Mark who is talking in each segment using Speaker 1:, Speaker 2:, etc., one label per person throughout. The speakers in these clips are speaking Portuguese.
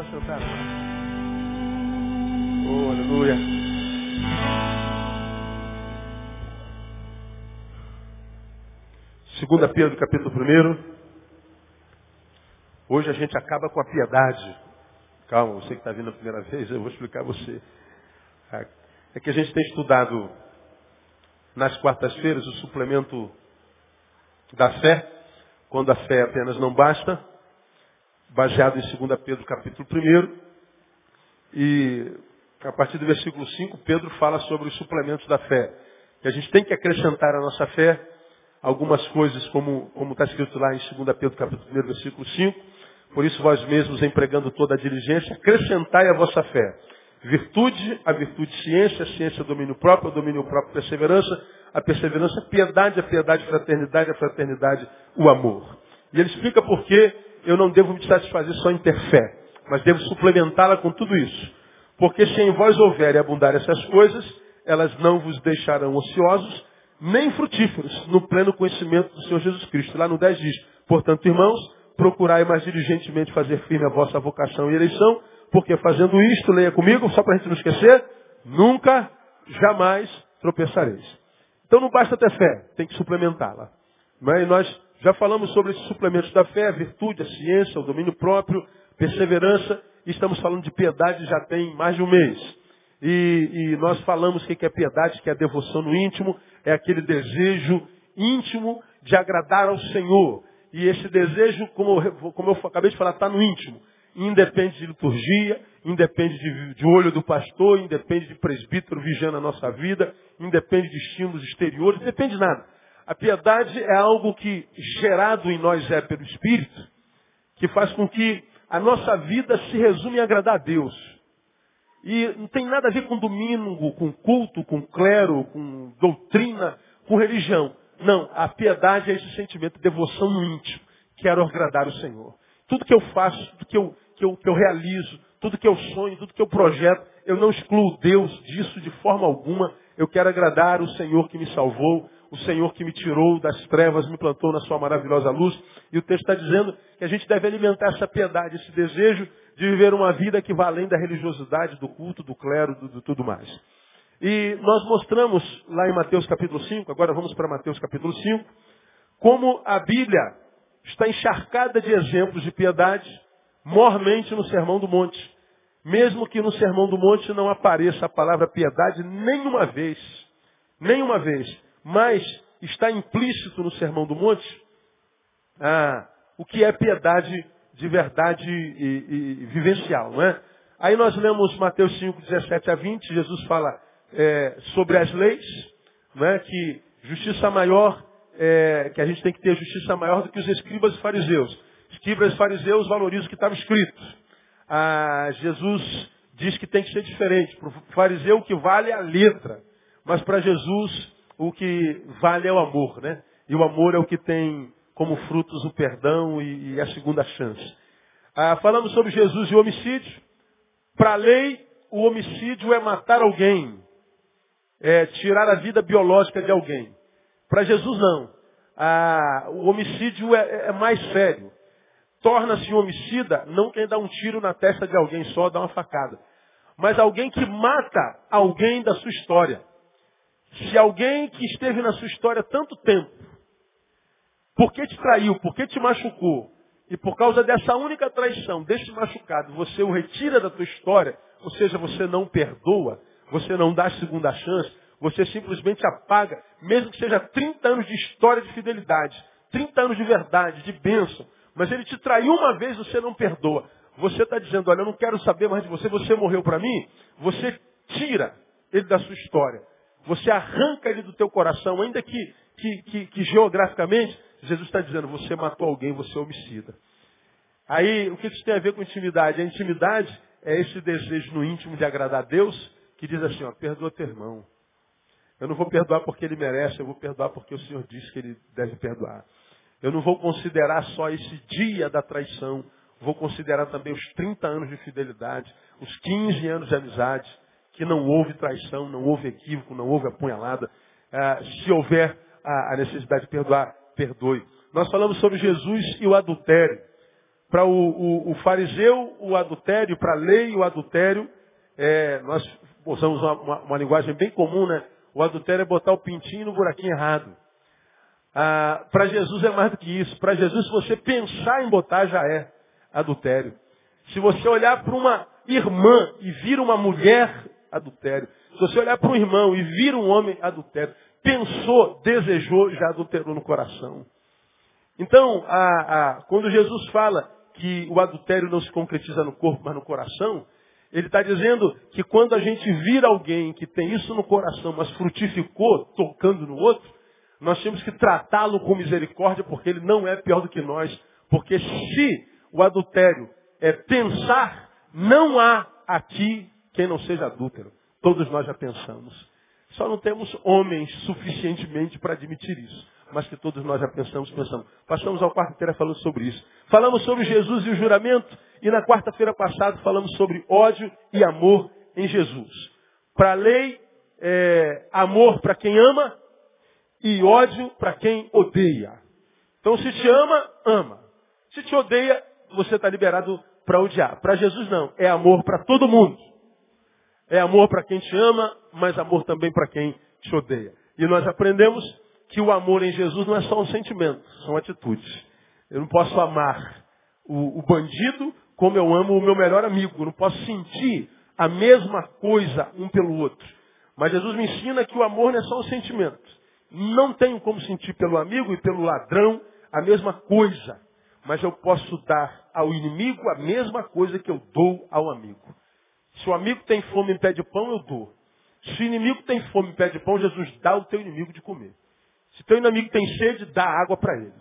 Speaker 1: assentar. Oh, aleluia. Segunda Pedro, capítulo 1. Hoje a gente acaba com a piedade. Calma, você que está vindo a primeira vez, eu vou explicar a você. É que a gente tem estudado nas quartas-feiras o suplemento da fé, quando a fé apenas não basta, baseado em 2 Pedro capítulo 1. E a partir do versículo 5, Pedro fala sobre os suplementos da fé. Que a gente tem que acrescentar à nossa fé algumas coisas, como, está escrito lá em 2 Pedro capítulo 1, versículo 5. Por isso vós mesmos, empregando toda a diligência, acrescentai a vossa fé. Virtude, a virtude ciência, a ciência domínio próprio, domínio próprio perseverança, a perseverança piedade, a piedade fraternidade, a fraternidade o amor. E ele explica por que eu não devo me satisfazer só em ter fé, mas devo suplementá-la com tudo isso. Porque se em vós houver e abundar essas coisas, elas não vos deixarão ociosos, nem frutíferos, no pleno conhecimento do Senhor Jesus Cristo. Lá no 10 diz, portanto, irmãos, procurai mais diligentemente fazer firme a vossa vocação e eleição, porque fazendo isto, leia comigo, só para a gente não esquecer, nunca, jamais tropeçareis. Então não basta ter fé, tem que suplementá-la. E nós já falamos sobre esses suplementos da fé, a virtude, a ciência, o domínio próprio, perseverança, estamos falando de piedade já tem mais de um mês. E, e nós falamos que é piedade, que é a devoção no íntimo, é aquele desejo íntimo de agradar ao Senhor. E esse desejo, como eu, como eu acabei de falar, está no íntimo. Independe de liturgia, independe de, de, olho do pastor, independe de presbítero vigiando a nossa vida, independe de estímulos exteriores, depende de nada. A piedade é algo que, gerado em nós é pelo Espírito, que faz com que a nossa vida se resume em agradar a Deus. E não tem nada a ver com domingo, com culto, com clero, com doutrina, com religião. Não, a piedade é esse sentimento de devoção no íntimo. Quero agradar o Senhor. Tudo que eu faço, tudo que eu, que eu, que eu realizo, tudo que eu sonho, tudo que eu projeto, eu não excluo Deus disso de forma alguma. Eu quero agradar o Senhor que me salvou, o Senhor que me tirou das trevas, me plantou na sua maravilhosa luz. E o texto está dizendo que a gente deve alimentar essa piedade, esse desejo de viver uma vida que vai além da religiosidade, do culto, do clero, do, do tudo mais. E nós mostramos lá em Mateus capítulo 5, agora vamos para Mateus capítulo 5, como a Bíblia está encharcada de exemplos de piedade, mormente no Sermão do Monte. Mesmo que no Sermão do Monte não apareça a palavra piedade nenhuma vez. Nenhuma vez. Mas está implícito no Sermão do Monte ah, o que é piedade de verdade e, e, vivencial. Não é? Aí nós lemos Mateus 5, 17 a 20, Jesus fala é, sobre as leis, é, que justiça maior, é, que a gente tem que ter justiça maior do que os escribas e fariseus. Escribas e fariseus valorizam o que estava escrito. Ah, Jesus diz que tem que ser diferente. Para o fariseu o que vale é a letra. Mas para Jesus o que vale é o amor, né? E o amor é o que tem como frutos o perdão e, e a segunda chance. Ah, falamos sobre Jesus e o homicídio. Para a lei, o homicídio é matar alguém é, tirar a vida biológica de alguém. Para Jesus, não. Ah, o homicídio é, é mais sério. Torna-se um homicida não quem dá um tiro na testa de alguém só, dá uma facada. Mas alguém que mata alguém da sua história. Se alguém que esteve na sua história tanto tempo, porque te traiu, porque te machucou, e por causa dessa única traição, desse machucado, você o retira da tua história, ou seja, você não perdoa, você não dá segunda chance, você simplesmente apaga, mesmo que seja 30 anos de história de fidelidade, 30 anos de verdade, de bênção, mas ele te traiu uma vez, você não perdoa. Você está dizendo, olha, eu não quero saber mais de você, você morreu para mim, você tira ele da sua história. Você arranca ele do teu coração, ainda que, que, que, que geograficamente, Jesus está dizendo, você matou alguém, você é homicida. Aí, o que isso tem a ver com intimidade? A intimidade é esse desejo no íntimo de agradar a Deus, que diz assim, ó, perdoa teu irmão. Eu não vou perdoar porque ele merece, eu vou perdoar porque o Senhor disse que ele deve perdoar. Eu não vou considerar só esse dia da traição, vou considerar também os 30 anos de fidelidade, os 15 anos de amizade, que não houve traição, não houve equívoco, não houve apunhalada. Ah, se houver a necessidade de perdoar, perdoe. Nós falamos sobre Jesus e o adultério. Para o, o, o, fariseu, o adultério, para a lei, o adultério, é, nós usamos uma, uma, uma, linguagem bem comum, né? O adultério é botar o pintinho no buraquinho errado. Ah, para Jesus é mais do que isso. Para Jesus, se você pensar em botar, já é adultério. Se você olhar para uma irmã e vir uma mulher, adultério. Se você olhar para um irmão e vir um homem, adultério. Pensou, desejou, já adulterou no coração. Então, a, a, quando Jesus fala que o adultério não se concretiza no corpo, mas no coração, ele está dizendo que quando a gente vira alguém que tem isso no coração, mas frutificou tocando no outro, nós temos que tratá-lo com misericórdia, porque ele não é pior do que nós. Porque se o adultério é pensar, não há aqui quem não seja adúltero. Todos nós já pensamos. Só não temos homens suficientemente para admitir isso. Mas que todos nós já pensamos, pensamos. Passamos a quarta-feira falando sobre isso. Falamos sobre Jesus e o juramento. E na quarta-feira passada falamos sobre ódio e amor em Jesus. Para a lei, é, amor para quem ama e ódio para quem odeia. Então se te ama, ama. Se te odeia, você está liberado para odiar. Para Jesus não. É amor para todo mundo. É amor para quem te ama, mas amor também para quem te odeia. E nós aprendemos que o amor em Jesus não é só um sentimento, são atitudes. Eu não posso amar o, o bandido como eu amo o meu melhor amigo. Eu não posso sentir a mesma coisa um pelo outro. Mas Jesus me ensina que o amor não é só um sentimento. Não tenho como sentir pelo amigo e pelo ladrão a mesma coisa. Mas eu posso dar ao inimigo a mesma coisa que eu dou ao amigo. Se o amigo tem fome e pede pão, eu dou. Se o inimigo tem fome e pede pão, Jesus dá ao teu inimigo de comer. Se teu inimigo tem sede, dá água para ele.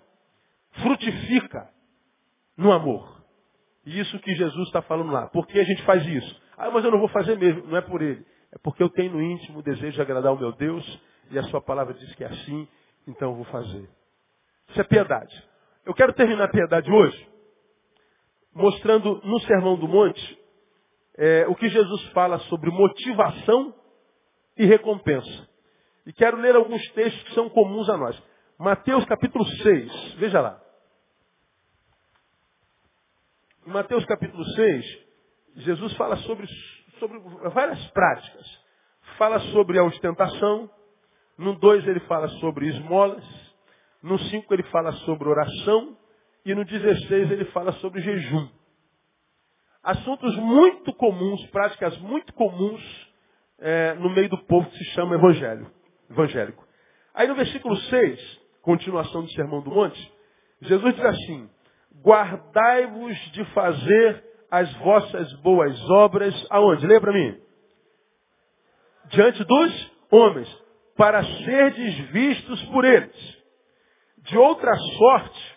Speaker 1: Frutifica no amor. E isso que Jesus está falando lá. Por que a gente faz isso? Ah, mas eu não vou fazer mesmo. Não é por ele. É porque eu tenho no íntimo o desejo de agradar o meu Deus e a sua palavra diz que é assim, então eu vou fazer. Isso é piedade. Eu quero terminar a piedade hoje mostrando no Sermão do Monte é, o que Jesus fala sobre motivação e recompensa. E quero ler alguns textos que são comuns a nós. Mateus capítulo 6, veja lá. Em Mateus capítulo 6, Jesus fala sobre, sobre várias práticas. Fala sobre a ostentação. No 2 ele fala sobre esmolas. No 5 ele fala sobre oração. E no 16 ele fala sobre jejum. Assuntos muito comuns, práticas muito comuns é, no meio do povo que se chama evangelho, evangélico. Aí no versículo 6, continuação do Sermão do Monte, Jesus diz assim, guardai-vos de fazer as vossas boas obras, aonde? Lê para mim. Diante dos homens, para serdes vistos por eles. De outra sorte,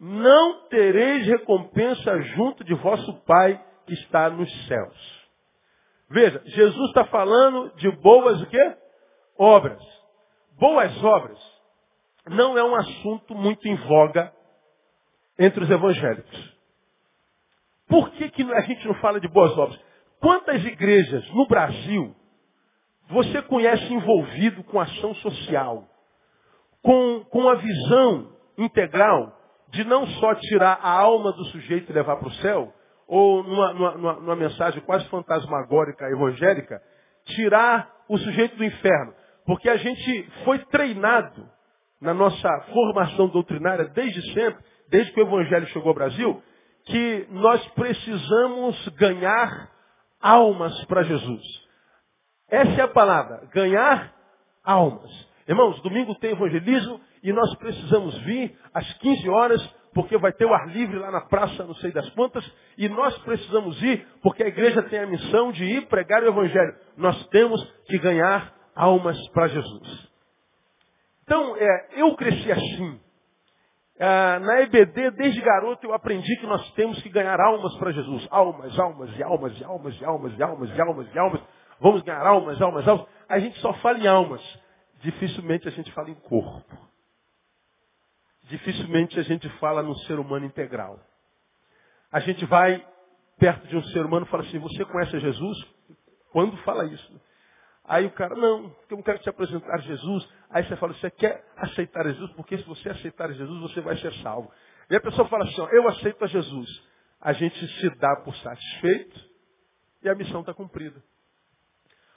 Speaker 1: não tereis recompensa junto de vosso Pai que está nos céus. Veja, Jesus está falando de boas o quê? Obras. Boas obras não é um assunto muito em voga entre os evangélicos. Por que, que a gente não fala de boas obras? Quantas igrejas no Brasil você conhece envolvido com ação social, com, com a visão integral de não só tirar a alma do sujeito e levar para o céu, ou numa, numa, numa, mensagem quase fantasmagórica evangélica, tirar o sujeito do inferno. Porque a gente foi treinado na nossa formação doutrinária desde sempre, desde que o evangelho chegou ao Brasil, que nós precisamos ganhar almas para Jesus. Essa é a palavra, ganhar almas. Irmãos, domingo tem evangelismo e nós precisamos vir às 15 horas, porque vai ter o ar livre lá na praça, não sei das quantas, e nós precisamos ir, porque a igreja tem a missão de ir pregar o evangelho. Nós temos que ganhar almas para Jesus. Então, é, eu cresci assim. É, na EBD, desde garoto, eu aprendi que nós temos que ganhar almas para Jesus. Almas, almas, e almas, e almas, e almas, e almas, e almas, e almas. Vamos ganhar almas, almas, almas. A gente só fala em almas. Dificilmente a gente fala em corpo. Dificilmente a gente fala no ser humano integral. A gente vai perto de um ser humano e fala assim, você conhece Jesus? Quando fala isso? Aí o cara, não, eu não quero te apresentar Jesus. Aí você fala, você quer aceitar Jesus? Porque se você aceitar Jesus, você vai ser salvo. E a pessoa fala assim, ó, eu aceito a Jesus. a gente se dá por satisfeito e a missão está cumprida.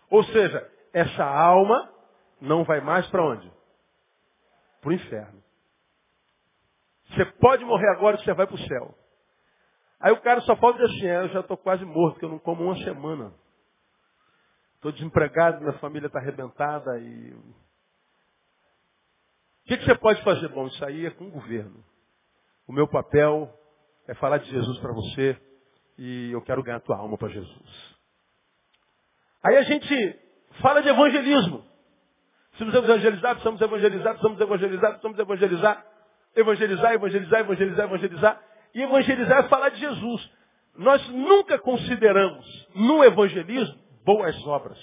Speaker 1: Ou seja, essa alma não vai mais para onde? Para o inferno. Você pode morrer agora e você vai para o céu. Aí o cara só pode dizer assim, é, eu já estou quase morto, porque eu não como uma semana. Estou desempregado, minha família está arrebentada e. O que, que você pode fazer? Bom, isso aí é com o governo. O meu papel é falar de Jesus para você e eu quero ganhar tua alma para Jesus. Aí a gente fala de evangelismo. Precisamos evangelizar, precisamos evangelizar, precisamos evangelizar, precisamos evangelizar. Evangelizar, evangelizar, evangelizar, evangelizar. E evangelizar é falar de Jesus. Nós nunca consideramos no evangelismo boas obras.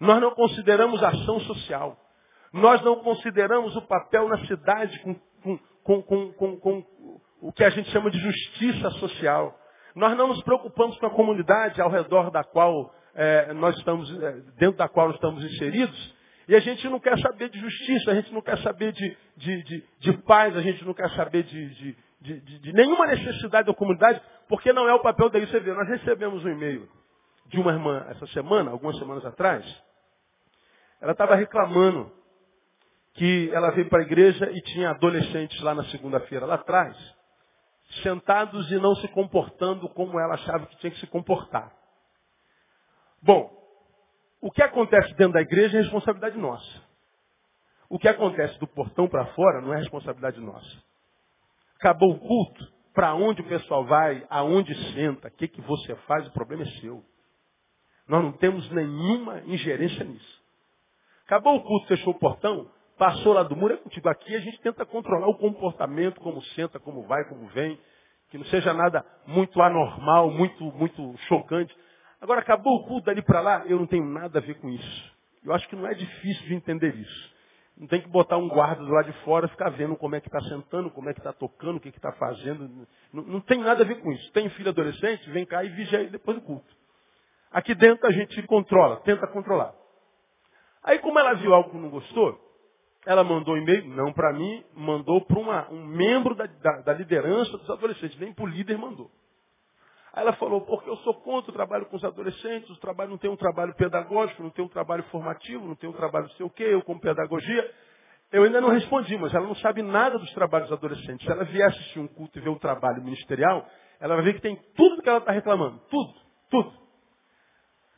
Speaker 1: Nós não consideramos ação social. Nós não consideramos o papel na cidade com, com, com, com, o que a gente chama de justiça social. Nós não nos preocupamos com a comunidade ao redor da qual é, nós estamos, é, dentro da qual estamos inseridos, e a gente não quer saber de justiça, a gente não quer saber de, de, de, de paz, a gente não quer saber de, de, nenhuma necessidade da comunidade, porque não é o papel. Você vê, nós recebemos um e-mail de uma irmã essa semana, algumas semanas atrás. Ela estava reclamando que ela veio para a igreja e tinha adolescentes lá na segunda-feira, lá atrás, sentados e não se comportando como ela achava que tinha que se comportar. Bom, o que acontece dentro da igreja é responsabilidade nossa. O que acontece do portão para fora não é responsabilidade nossa. Acabou o culto, para onde o pessoal vai, aonde senta, o que, que você faz, o problema é seu. Nós não temos nenhuma ingerência nisso. Acabou o culto, fechou o portão, passou lá do muro, é contigo. Aqui a gente tenta controlar o comportamento, como senta, como vai, como vem, que não seja nada muito anormal, muito, muito chocante. Agora, acabou o culto dali para lá, eu não tenho nada a ver com isso. Eu acho que não é difícil de entender isso. Não tem que botar um guarda do lado de fora, ficar vendo como é que está sentando, como é que está tocando, o que está fazendo. Não, não, tem nada a ver com isso. Tem filho adolescente, vem cá e vigia ele depois do culto. Aqui dentro a gente controla, tenta controlar. Aí como ela viu algo que não gostou, ela mandou um e-mail, não para mim, mandou para um membro da, da, da liderança dos adolescentes, nem para o líder mandou. Aí ela falou, porque eu sou contra o trabalho com os adolescentes, o trabalho não tem um trabalho pedagógico, não tem um trabalho formativo, não tem um trabalho não sei o quê, eu como pedagogia. Eu ainda não respondi, mas ela não sabe nada dos trabalhos adolescentes. Se ela vier assistir um culto e ver o trabalho ministerial, ela vai ver que tem tudo que ela está reclamando. Tudo, tudo.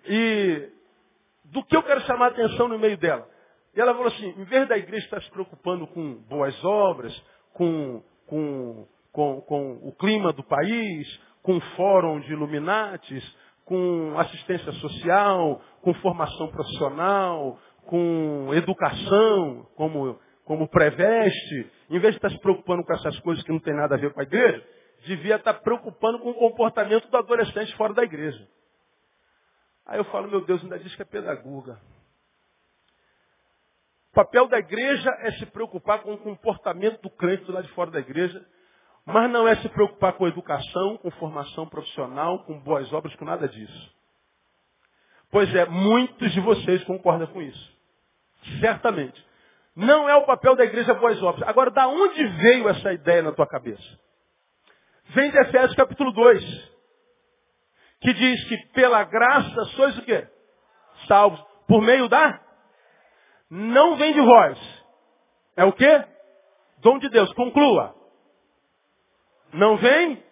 Speaker 1: E do que eu quero chamar a atenção no meio dela? E ela falou assim, em vez da igreja estar se preocupando com boas obras, com, com, com, com o clima do país, com fórum de iluminatis, com assistência social, com formação profissional, com educação, como, como preveste, em vez de estar se preocupando com essas coisas que não tem nada a ver com a igreja, devia estar preocupando com o comportamento do adolescente fora da igreja. Aí eu falo, meu Deus, ainda diz que é pedagoga. O papel da igreja é se preocupar com o comportamento do crente do lado de fora da igreja, mas não é se preocupar com educação, com formação profissional, com boas obras, com nada disso. Pois é, muitos de vocês concordam com isso. Certamente. Não é o papel da igreja boas obras. Agora, da onde veio essa ideia na tua cabeça? Vem de Efésios capítulo 2. Que diz que pela graça sois o quê? Salvos. Por meio da? Não vem de vós. É o quê? Dom de Deus. Conclua. Não vem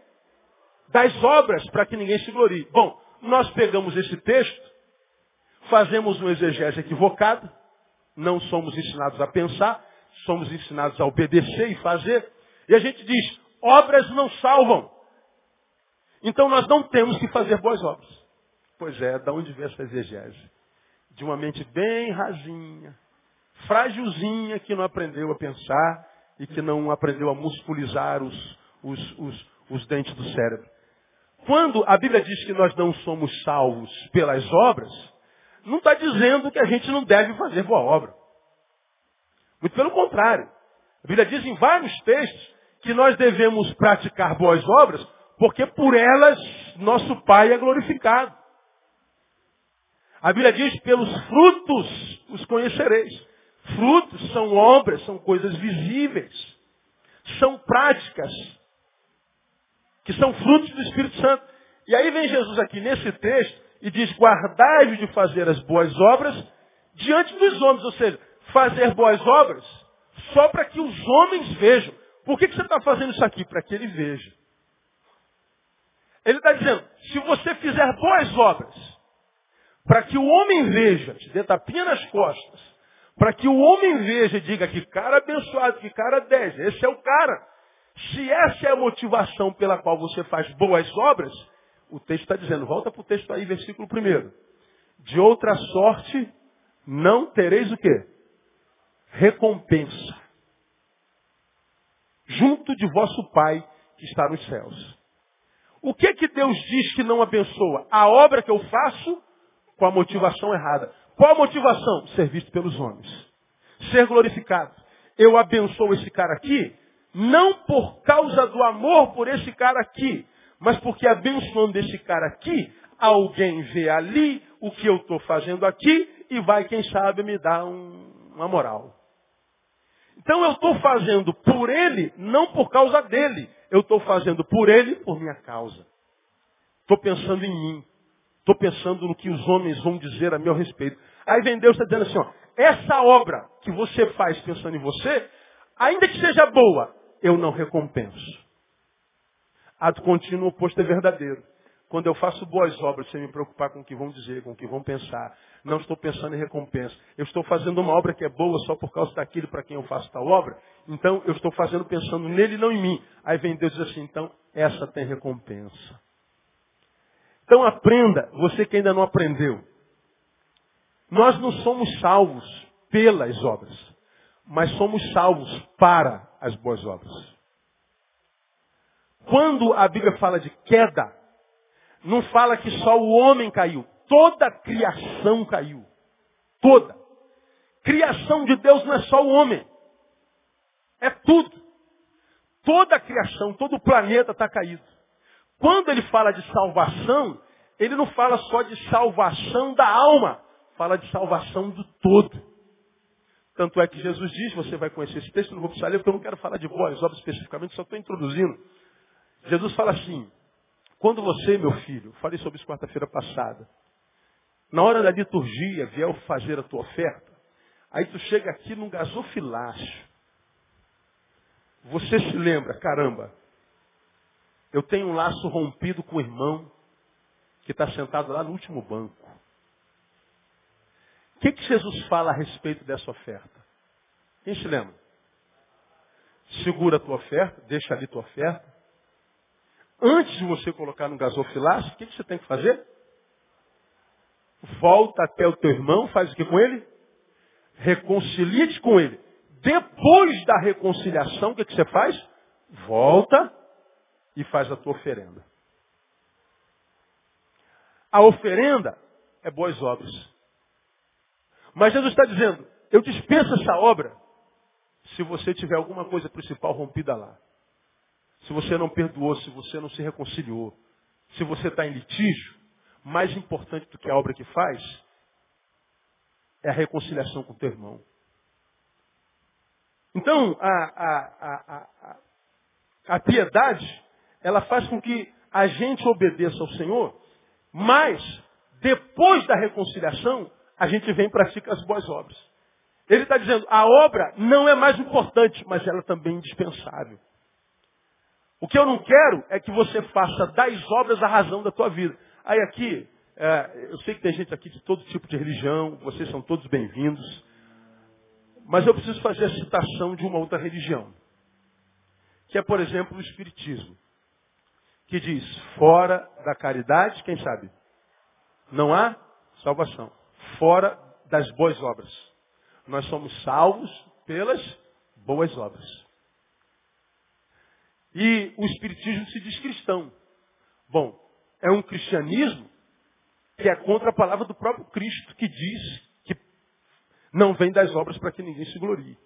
Speaker 1: das obras para que ninguém se glorie. Bom, nós pegamos esse texto, fazemos um exegese equivocado, não somos ensinados a pensar, somos ensinados a obedecer e fazer, e a gente diz, obras não salvam. Então nós não temos que fazer boas obras. Pois é, da onde vem essa exegese? De uma mente bem rasinha, frágilzinha, que não aprendeu a pensar e que não aprendeu a musculizar os, os, os, os dentes do cérebro. Quando a Bíblia diz que nós não somos salvos pelas obras, não está dizendo que a gente não deve fazer boa obra. Muito pelo contrário. A Bíblia diz em vários textos que nós devemos praticar boas obras, porque por elas nosso Pai é glorificado. A Bíblia diz, pelos frutos os conhecereis. Frutos são obras, são coisas visíveis. São práticas que são frutos do Espírito Santo. E aí vem Jesus aqui nesse texto e diz, guardai-vos de fazer as boas obras diante dos homens, ou seja, fazer boas obras só para que os homens vejam. Por que, que você está fazendo isso aqui? Para que ele veja. Ele está dizendo, se você fizer boas obras, para que o homem veja, te dê tapinha nas costas, para que o homem veja e diga que cara abençoado, que cara 10, esse é o cara. Se essa é a motivação pela qual você faz boas obras, o texto está dizendo, volta para o texto aí, versículo 1. De outra sorte, não tereis o quê? Recompensa. Junto de vosso Pai que está nos céus. O que que Deus diz que não abençoa? A obra que eu faço com a motivação errada. Qual a motivação? Ser visto pelos homens. Ser glorificado. Eu abençoo esse cara aqui, não por causa do amor por esse cara aqui, mas porque abençoando esse cara aqui, alguém vê ali o que eu estou fazendo aqui e vai, quem sabe, me dar um, uma moral. Então eu estou fazendo por ele, não por causa dele. Eu estou fazendo por ele, por minha causa. Estou pensando em mim. Estou pensando no que os homens vão dizer a meu respeito. Aí vem Deus está dizendo assim, ó, essa obra que você faz pensando em você, ainda que seja boa, eu não recompenso. Ato contínuo oposto é verdadeiro. Quando eu faço boas obras sem me preocupar com o que vão dizer, com o que vão pensar, não estou pensando em recompensa. Eu estou fazendo uma obra que é boa só por causa daquilo para quem eu faço tal obra. Então eu estou fazendo pensando nele e não em mim. Aí vem Deus e diz assim, então essa tem recompensa. Então aprenda, você que ainda não aprendeu. Nós não somos salvos pelas obras, mas somos salvos para as boas obras. Quando a Bíblia fala de queda, não fala que só o homem caiu. Toda a criação caiu. Toda. Criação de Deus não é só o homem. É tudo. Toda a criação, todo o planeta está caído. Quando ele fala de salvação, ele não fala só de salvação da alma, fala de salvação do todo. Tanto é que Jesus diz, você vai conhecer esse texto, não vou precisar ler, porque eu não quero falar de boas obras especificamente, só estou introduzindo. Jesus fala assim, quando você, meu filho, falei sobre isso quarta-feira passada, na hora da liturgia vier fazer a tua oferta, aí tu chega aqui num gasofilácio. Você se lembra, caramba, eu tenho um laço rompido com o irmão que está sentado lá no último banco. O que, que Jesus fala a respeito dessa oferta? Quem se lembra? Segura a tua oferta, deixa ali tua oferta. Antes de você colocar no gasofilácio, o que, que você tem que fazer? Volta até o teu irmão, faz o que com ele? Reconcilia-te com ele. Depois da reconciliação, o que, que você faz? Volta e faz a tua oferenda. A oferenda é boas obras. Mas Jesus está dizendo, eu dispenso essa obra se você tiver alguma coisa principal rompida lá. Se você não perdoou, se você não se reconciliou, se você está em litígio, mais importante do que a obra que faz é a reconciliação com o teu irmão. Então, a, a, a, a, piedade ela faz com que a gente obedeça ao Senhor, mas depois da reconciliação, a gente vem e pratica as boas obras. Ele está dizendo, a obra não é mais importante, mas ela também é indispensável. O que eu não quero é que você faça das obras a razão da tua vida. Aí aqui, é, eu sei que tem gente aqui de todo tipo de religião, vocês são todos bem-vindos, mas eu preciso fazer a citação de uma outra religião, que é, por exemplo, o Espiritismo que diz, fora da caridade, quem sabe? Não há salvação. Fora das boas obras. Nós somos salvos pelas boas obras. E o Espiritismo se diz cristão. Bom, é um cristianismo que é contra a palavra do próprio Cristo, que diz que não vem das obras para que ninguém se glorie.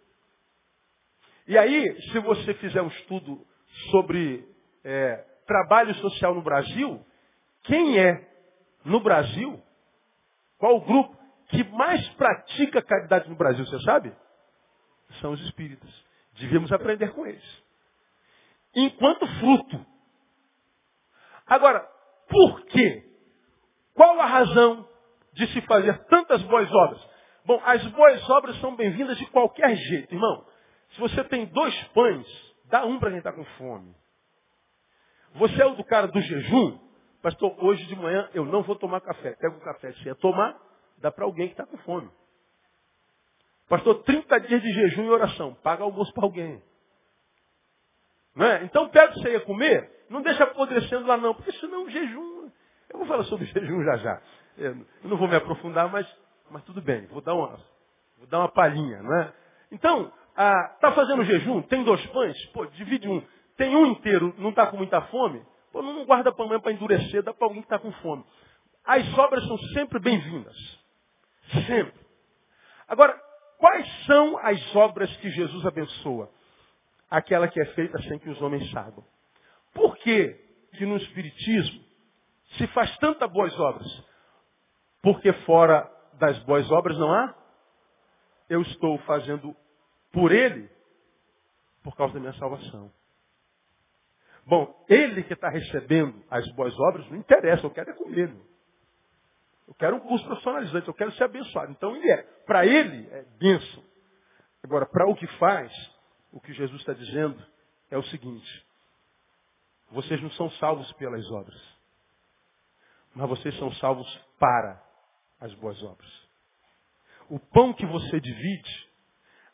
Speaker 1: E aí, se você fizer um estudo sobre é, trabalho social no Brasil, quem é no Brasil, qual o grupo que mais pratica caridade no Brasil, você sabe? São os espíritas. Devíamos aprender com eles. Enquanto fruto Agora, por quê? Qual a razão de se fazer tantas boas obras? Bom, as boas obras são bem-vindas de qualquer jeito, irmão. Se você tem dois pães, dá um para quem está com fome. Você é o do cara do jejum? Pastor, hoje de manhã eu não vou tomar café. Pega o café. Se é tomar, dá para alguém que está com fome. Pastor, 30 dias de jejum e oração. Paga almoço para alguém. É? Então pega o que você ia comer, não deixa apodrecendo lá não, porque senão o jejum. Eu vou falar sobre jejum já já. Eu não vou me aprofundar, mas, mas tudo bem, vou dar uma, vou dar uma palhinha, não é? Então, está fazendo jejum, tem dois pães, pô, divide um. Tem um inteiro, não está com muita fome, pô, não guarda para amanhã para endurecer, dá para alguém que está com fome. As sobras são sempre bem-vindas. Sempre. Agora, quais são as obras que Jesus abençoa? Aquela que é feita sem que os homens saibam. Por que, que no Espiritismo se faz tantas boas obras? Porque fora das boas obras não há? Eu estou fazendo por ele por causa da minha salvação. Bom, ele que está recebendo as boas obras, não interessa, eu quero é com ele. Eu quero um curso profissionalizante, eu quero ser abençoado. Então ele é. Para ele é bênção. Agora, para o que faz, o que Jesus está dizendo é o seguinte. Vocês não são salvos pelas obras. Mas vocês são salvos para as boas obras. O pão que você divide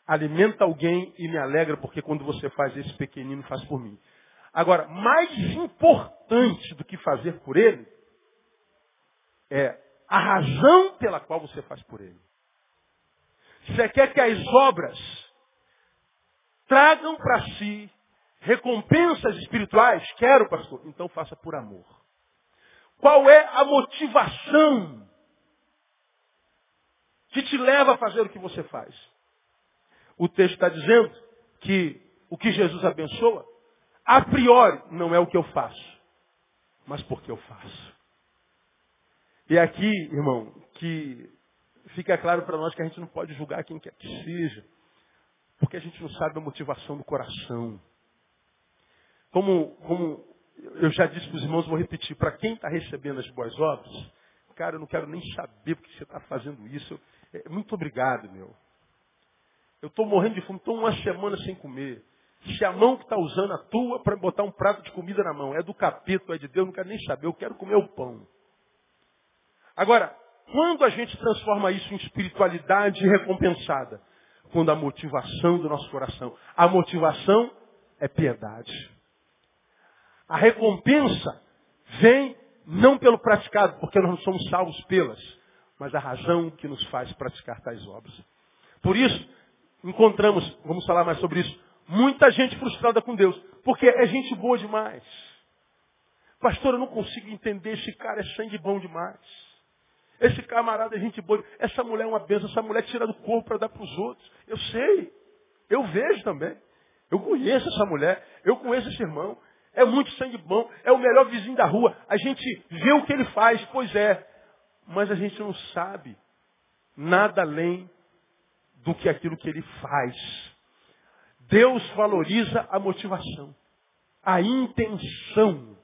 Speaker 1: alimenta alguém e me alegra, porque quando você faz esse pequenino, faz por mim. Agora, mais importante do que fazer por ele é a razão pela qual você faz por ele. Você quer que as obras tragam para si recompensas espirituais? Quero, pastor. Então faça por amor. Qual é a motivação que te leva a fazer o que você faz? O texto está dizendo que o que Jesus abençoa, a priori, não é o que eu faço, mas porque eu faço. E aqui, irmão, que fica claro para nós que a gente não pode julgar quem quer que seja, porque a gente não sabe a motivação do coração. Como, como eu já disse para os irmãos, vou repetir, para quem está recebendo as boas obras, cara, eu não quero nem saber porque você está fazendo isso. É, muito obrigado, meu. Eu estou morrendo de fome, estou uma semana sem comer. Se a mão que está usando a tua para botar um prato de comida na mão é do capeta, é de Deus, eu não quero nem saber, eu quero comer o pão. Agora, quando a gente transforma isso em espiritualidade recompensada? Quando a motivação do nosso coração, a motivação é piedade. A recompensa vem não pelo praticado, porque nós não somos salvos pelas, mas a razão que nos faz praticar tais obras. Por isso, encontramos, vamos falar mais sobre isso, muita gente frustrada com Deus, porque é gente boa demais. Pastor, eu não consigo entender, esse cara é sangue bom demais. Esse camarada é gente boa. Essa mulher é uma benção. Essa mulher tira do corpo para dar para os outros. Eu sei. Eu vejo também. Eu conheço essa mulher. Eu conheço esse irmão. É muito sangue bom. É o melhor vizinho da rua. A gente vê o que ele faz. Pois é. Mas a gente não sabe nada além do que aquilo que ele faz. Deus valoriza a motivação. A intenção.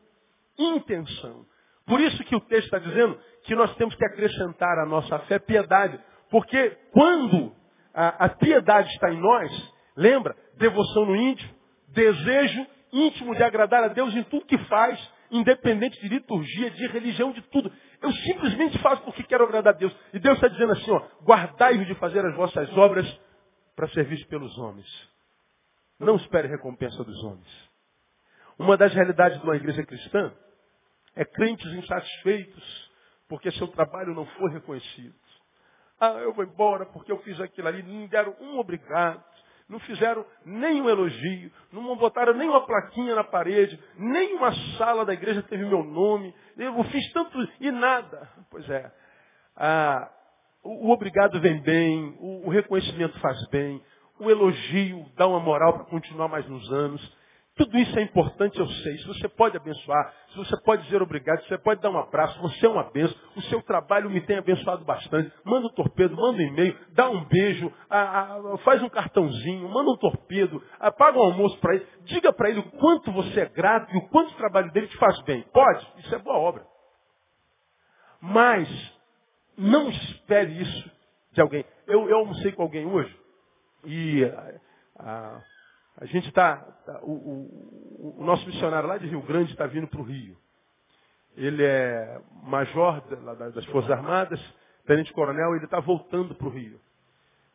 Speaker 1: Intenção. Por isso que o texto está dizendo que nós temos que acrescentar à nossa fé piedade. Porque quando a, a piedade está em nós, lembra, devoção no íntimo, desejo íntimo de agradar a Deus em tudo que faz, independente de liturgia, de religião, de tudo. Eu simplesmente faço porque quero agradar a Deus. E Deus está dizendo assim, ó, guardai-vos de fazer as vossas obras para servir pelos homens. Não espere recompensa dos homens. Uma das realidades de uma igreja cristã é crentes insatisfeitos porque seu trabalho não foi reconhecido. Ah, eu vou embora porque eu fiz aquilo ali, não deram um obrigado, não fizeram nenhum elogio, não botaram nem uma plaquinha na parede, nem uma sala da igreja teve meu nome, eu fiz tanto e nada. Pois é, ah, o, o, obrigado vem bem, o, o reconhecimento faz bem, o elogio dá uma moral para continuar mais uns anos. Tudo isso é importante, eu sei. Se você pode abençoar, se você pode dizer obrigado, se você pode dar um abraço, você é uma benção. O seu trabalho me tem abençoado bastante. Manda um torpedo, manda um e-mail, dá um beijo, faz um cartãozinho, manda um torpedo, paga um almoço para ele. Diga para ele o quanto você é grato e o quanto o trabalho dele te faz bem. Pode, isso é boa obra. Mas não espere isso de alguém. Eu, eu almocei com alguém hoje e a, a gente está. Tá, o, o, o, nosso missionário lá de Rio Grande está vindo para o Rio. Ele é major das Forças Armadas, tenente coronel, ele está voltando para o Rio.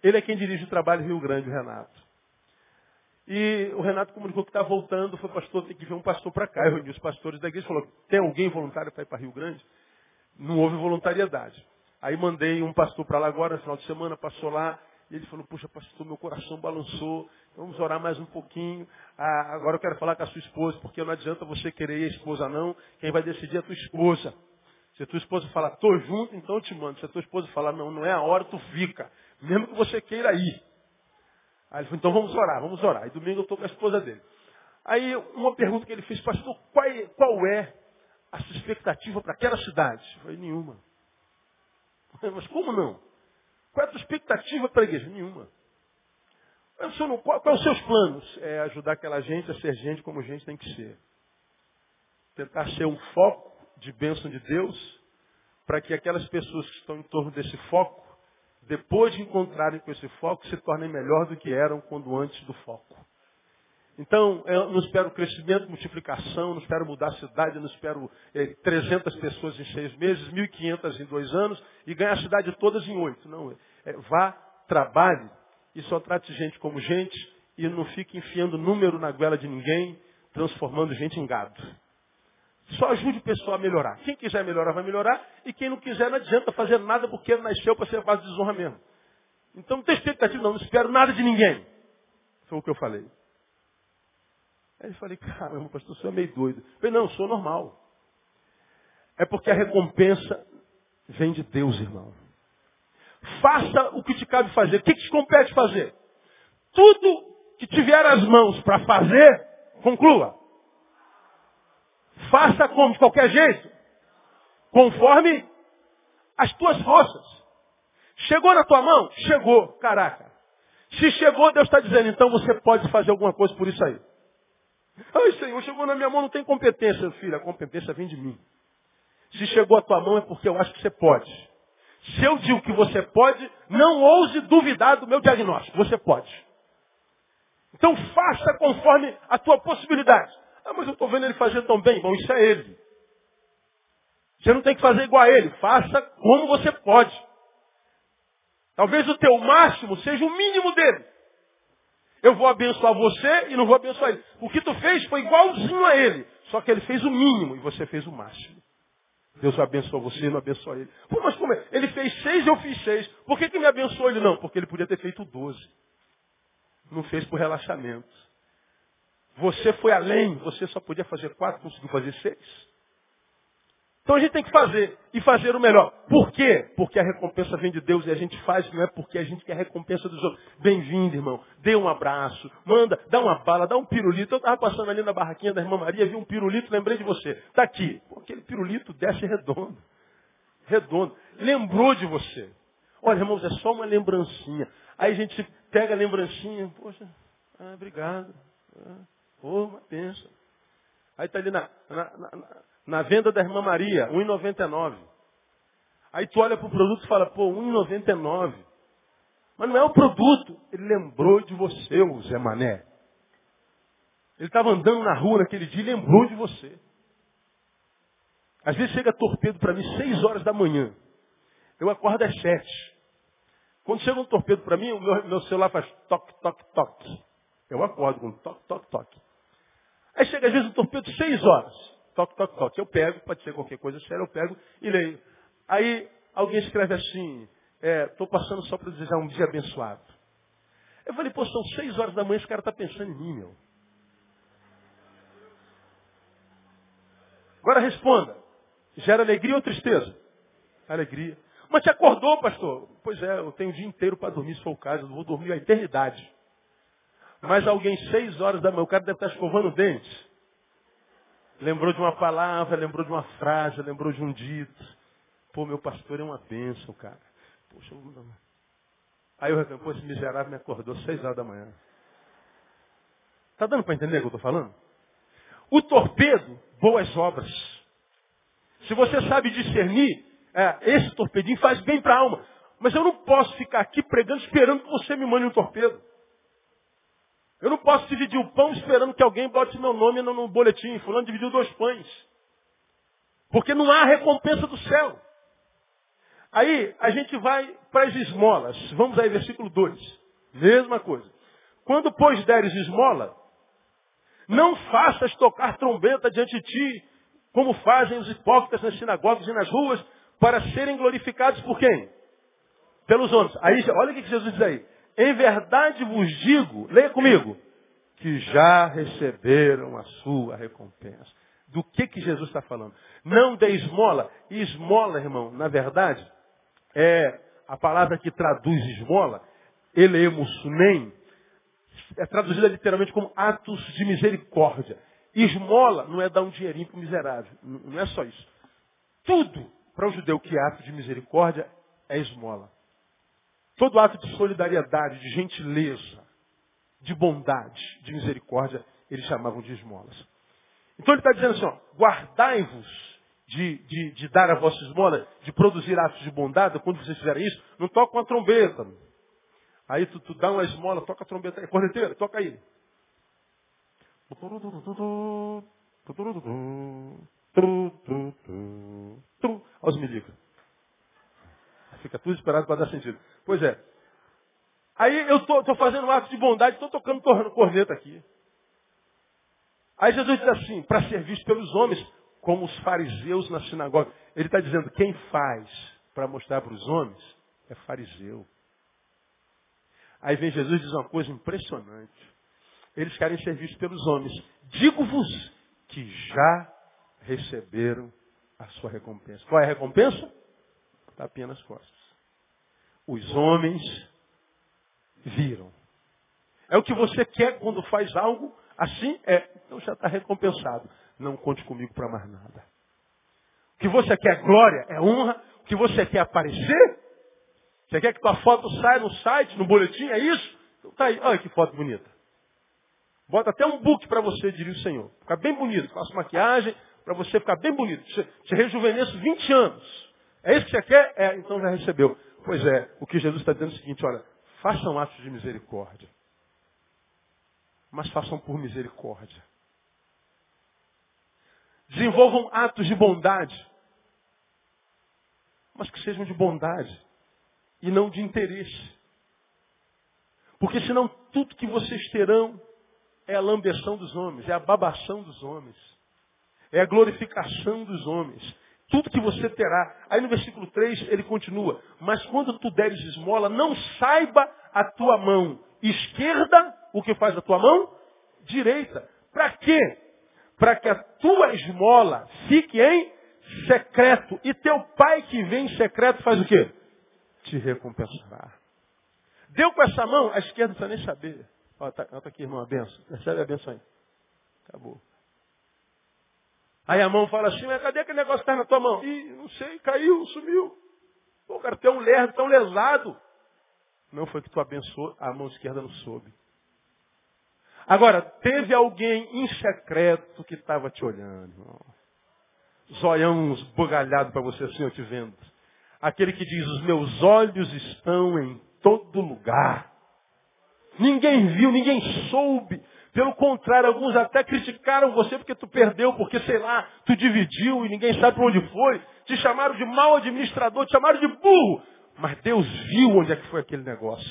Speaker 1: Ele é quem dirige o trabalho Rio Grande, o Renato. E o Renato comunicou que está voltando, foi pastor, tem que vir um pastor para cá. Eu reuni os pastores da igreja e falou, tem alguém voluntário para ir para Rio Grande? Não houve voluntariedade. Aí mandei um pastor para lá agora, no final de semana, passou lá, e ele falou, puxa, pastor, meu coração balançou, vamos orar mais um pouquinho. Ah, agora eu quero falar com a sua esposa, porque não adianta você querer a esposa não, quem vai decidir é a tua esposa. Se a tua esposa falar, tô junto, então eu te mando. Se a tua esposa falar, não, não é a hora, tu fica. Mesmo que você queira ir. Aí ele falou, então vamos orar, vamos orar. Aí domingo eu estou com a esposa dele. Aí uma pergunta que ele fez, pastor, qual é, qual é a sua expectativa para aquela cidade? Eu falei, nenhuma. Mas como não? Qual é a tua expectativa para a igreja? Nenhuma. Qual, qual os seus planos? É ajudar aquela gente a ser gente como gente tem que ser. Tentar ser um foco de bênção de Deus, para que aquelas pessoas que estão em torno desse foco, depois de encontrarem com esse foco, se tornem melhor do que eram quando antes do foco. Então, eu não espero crescimento, multiplicação, não espero mudar a cidade, não espero é, 300 pessoas em seis meses, 1.500 em dois anos e ganhar a cidade todas em oito. Não, é, vá, trabalhe e só trate gente como gente e não fique enfiando número na goela de ninguém, transformando gente em gado. Só ajude o pessoal a melhorar. Quem quiser melhorar, vai melhorar. E quem não quiser, não adianta fazer nada porque nasceu para ser base de desonra mesmo. Então não tem expectativa, não. Não espero nada de ninguém. Foi o que eu falei. Aí eu falei, caramba, pastor, senhor é meio doido. Eu falei, não, eu sou normal. É porque a recompensa vem de Deus, irmão. Faça o que te cabe fazer. O que, te compete fazer? Tudo que tiver as mãos para fazer, conclua. Faça como? De qualquer jeito. Conforme as tuas forças. Chegou na tua mão? Chegou. Caraca. Se chegou, Deus está dizendo, então você pode fazer alguma coisa por isso aí. Ai, Senhor, chegou na minha mão, não tem competência. Filho, a competência vem de mim. Se chegou à tua mão é porque eu acho que você pode. Se eu digo que você pode, não ouse duvidar do meu diagnóstico. Você pode. Então faça conforme a tua possibilidade. Ah, mas eu estou vendo ele fazer tão bem. Bom, isso é ele. Você não tem que fazer igual a ele. Faça como você pode. Talvez o teu máximo seja o mínimo dele. Eu vou abençoar você e não vou abençoar ele. O que tu fez foi igualzinho a ele. Só que ele fez o mínimo e você fez o máximo. Deus abençoou você e não abençoou ele. Pô, mas como é? Ele fez seis e eu fiz seis. Por que, que me abençoou ele não? Porque ele podia ter feito doze. Não fez por relaxamento. Você foi além. Você só podia fazer quatro, conseguiu fazer seis. Então a gente tem que fazer e fazer o melhor. Por quê? Porque a recompensa vem de Deus e a gente faz, não é porque a gente quer a recompensa dos outros. Bem-vindo, irmão. Dê um abraço, manda, dá uma bala, dá um pirulito. Eu estava passando ali na barraquinha da irmã Maria, vi um pirulito, lembrei de você. Está aqui. Pô, aquele pirulito desce redondo. Redondo. Lembrou de você. Olha, irmãos, é só uma lembrancinha. Aí a gente pega a lembrancinha, poxa, ah, obrigado. Ah, oh, uma bênção. Aí está ali na, na, na na venda da irmã Maria, 1,99. Aí tu olha para o produto e fala, pô, 1,99. Mas não é o produto. Ele lembrou de você, o Zé Mané. Ele estava andando na rua naquele dia e lembrou de você. Às vezes chega torpedo para mim seis horas da manhã. Eu acordo às sete. Quando chega um torpedo para mim, o meu, meu, celular faz toque, toque, toque. Eu acordo com toque, toque, toque. Aí chega às vezes um torpedo seis horas toque, toque, toque. Eu pego, pode ser qualquer coisa séria, eu pego e leio. Aí alguém escreve assim, estou é, passando só para desejar um dia abençoado. Eu falei, pô, são seis horas da manhã, esse cara está pensando em mim, meu. Agora responda. Gera alegria ou tristeza? Alegria. Mas te acordou, pastor? Pois é, eu tenho o dia inteiro para dormir, se for o caso, eu vou dormir a eternidade. Mas alguém, seis horas da manhã, o cara deve estar escovando o dente. Lembrou de uma palavra, lembrou de uma frase, lembrou de um dito. Pô, meu pastor é uma bênção, cara. Poxa, eu... Aí eu reclamo, pô, esse miserável me acordou seis horas da manhã. Tá dando para entender o que eu estou falando? O torpedo, boas obras. Se você sabe discernir, é, esse torpedinho faz bem para a alma. Mas eu não posso ficar aqui pregando esperando que você me mande um torpedo. Eu não posso dividir o pão esperando que alguém bote meu nome no, no boletim. Fulano dividiu dois pães. Porque não há recompensa do céu. Aí a gente vai para as esmolas. Vamos aí, versículo 2. Mesma coisa. Quando, pois, deres esmola, não faças tocar trombeta diante de ti, como fazem os hipócritas nas sinagogas e nas ruas, para serem glorificados por quem? Pelos homens. Aí, olha o que Jesus diz aí. Em verdade vos digo, leia comigo, que já receberam a sua recompensa. Do que que Jesus está falando? Não de esmola. Esmola, irmão, na verdade, é a palavra que traduz esmola, eleemusunem, é traduzida literalmente como atos de misericórdia. Esmola não é dar um dinheirinho para o miserável. Não é só isso. Tudo para o judeu que é ato de misericórdia é esmola. Todo ato de solidariedade, de gentileza, de bondade, de misericórdia, eles chamavam de esmolas. Então ele está dizendo assim, guardai-vos de, de, de, dar a vossa esmola, de produzir atos de bondade, quando vocês fizerem isso, não toca uma trombeta. Aí tu, tu dá uma esmola, toca a trombeta aí, corneteira, toca aí. Os milicos. Fica tudo esperado para dar sentido. Pois é. Aí eu estou fazendo um ato de bondade, estou tocando corneta aqui. Aí Jesus diz assim, para ser visto pelos homens, como os fariseus na sinagoga. Ele está dizendo, quem faz para mostrar para os homens é fariseu. Aí vem Jesus e diz uma coisa impressionante. Eles querem ser vistos pelos homens. Digo-vos que já receberam a sua recompensa. Qual é a recompensa? Tapinha nas costas. Os homens viram. É o que você quer quando faz algo assim? É, então já está recompensado. Não conte comigo para mais nada. O que você quer é glória, é honra. O que você quer é aparecer? Você quer que tua foto saia no site, no boletim, é isso? Então tá aí, olha que foto bonita. Bota até um book para você, diria o Senhor. Ficar bem bonito. Faça maquiagem para você ficar bem bonito. Você, você rejuvenesce 20 anos. É isso que você quer? É, então já recebeu. Pois é, o que Jesus está dizendo é o seguinte, olha, façam atos de misericórdia. Mas façam por misericórdia. Desenvolvam atos de bondade. Mas que sejam de bondade. E não de interesse. Porque senão tudo que vocês terão é a lambeção dos homens, é a babação dos homens, é a glorificação dos homens tudo que você terá. Aí no versículo 3 ele continua, mas quando tu deres esmola, não saiba a tua mão esquerda o que faz a tua mão direita. Para quê? Para que a tua esmola fique em secreto. E teu pai que vem em secreto faz o quê? Te recompensará. Deu com essa mão, a esquerda não precisa nem saber. Olha, tá, tá aqui, irmão, a benção. Recebe a benção aí. Acabou. Aí a mão fala assim, mas cadê aquele negócio que está na tua mão? Ih, não sei, caiu, sumiu. Pô, cara, tu é um lerdo, tão lesado. Não foi que tu abençoou, a mão esquerda não soube. Agora, teve alguém em secreto que estava te olhando. Zoião esbugalhado para você assim, eu te vendo. Aquele que diz, os meus olhos estão em todo lugar. Ninguém viu, ninguém soube. Pelo contrário, alguns até criticaram você porque tu perdeu, porque, sei lá, tu dividiu e ninguém sabe para onde foi. Te chamaram de mau administrador, te chamaram de burro. Mas Deus viu onde é que foi aquele negócio.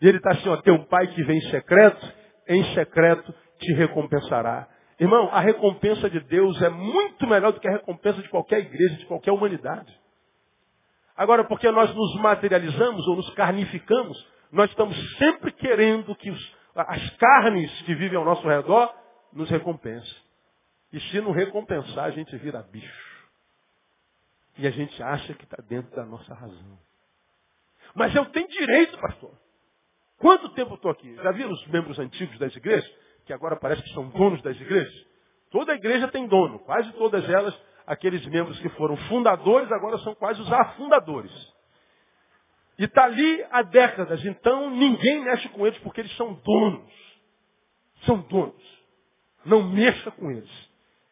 Speaker 1: E ele está assim, ó, teu pai que vem em secreto, em secreto te recompensará. Irmão, a recompensa de Deus é muito melhor do que a recompensa de qualquer igreja, de qualquer humanidade. Agora, porque nós nos materializamos ou nos carnificamos, nós estamos sempre querendo que os, as carnes que vivem ao nosso redor nos recompensem. E se não recompensar, a gente vira bicho. E a gente acha que está dentro da nossa razão. Mas eu tenho direito, pastor. Quanto tempo estou aqui? Já viram os membros antigos das igrejas? Que agora parece que são donos das igrejas? Toda igreja tem dono. Quase todas elas, aqueles membros que foram fundadores, agora são quase os afundadores. E está ali há décadas. Então ninguém mexe com eles porque eles são donos. São donos. Não mexa com eles.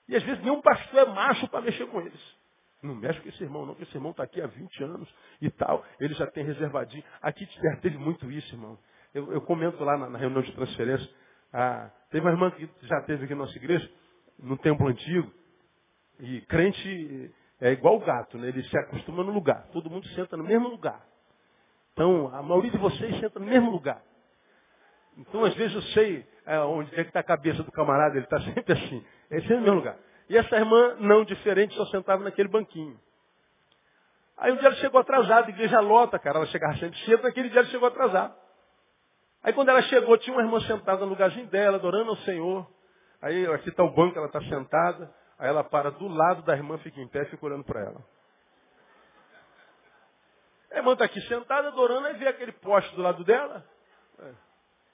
Speaker 1: E às vezes nenhum pastor é macho para mexer com eles. Não mexe com esse irmão, não, porque esse irmão está aqui há 20 anos e tal. Ele já tem reservadinho. Aqui teve muito isso, irmão. Eu, eu comento lá na, na, reunião de transferência. Ah, teve uma irmã que já teve aqui na nossa igreja, no templo antigo. E crente é igual gato, né? Ele se acostuma no lugar. Todo mundo senta no mesmo lugar. Então, a maioria de vocês senta no mesmo lugar. Então, às vezes eu sei é, onde é que está a cabeça do camarada, ele está sempre assim. Ele sempre no mesmo lugar. E essa irmã, não diferente, só sentava naquele banquinho. Aí um dia ela chegou atrasada, a igreja lota, cara. Ela chegava sempre cedo, naquele dia ela chegou atrasada. Aí quando ela chegou, tinha uma irmã sentada no lugarzinho dela, adorando ao Senhor. Aí aqui está o banco, ela está sentada. Aí ela para do lado da irmã, fica em pé e fica olhando para ela. A irmã está aqui sentada, adorando, aí vê aquele poste do lado dela. É.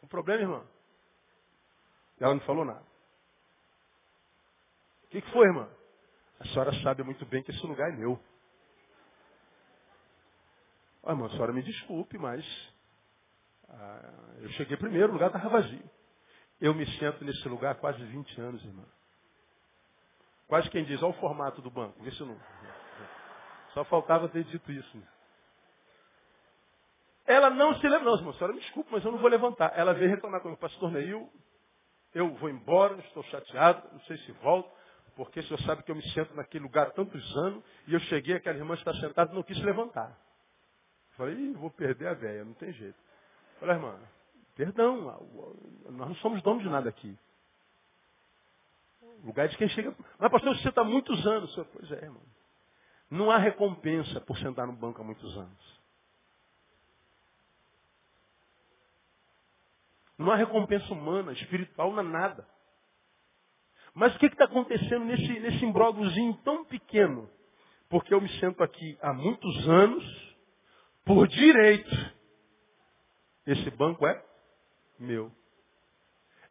Speaker 1: O problema, irmã? Ela não falou nada. O que, que foi, irmã? A senhora sabe muito bem que esse lugar é meu. Oh, irmã, a senhora me desculpe, mas ah, eu cheguei primeiro, o lugar estava vazio. Eu me sento nesse lugar há quase 20 anos, irmã. Quase quem diz, olha o formato do banco. Vê se não. Só faltava ter dito isso. Né? Ela não se lembra, não, irmã, a senhora me desculpe, mas eu não vou levantar. Ela veio reclamar comigo, pastor Neil, eu vou embora, estou chateado, não sei se volto, porque o senhor sabe que eu me sento naquele lugar há tantos anos, e eu cheguei, aquela irmã está sentada e não quis levantar. Falei, vou perder a véia, não tem jeito. Falei, irmã, perdão, nós não somos donos de nada aqui. O lugar é de quem chega. Mas, pastor, você está há muitos anos. Pois é, irmão. Não há recompensa por sentar no banco há muitos anos. Não há recompensa humana, espiritual, não há nada. Mas o que está acontecendo nesse, nesse tão pequeno? Porque eu me sento aqui há muitos anos, por direito. Esse banco é meu.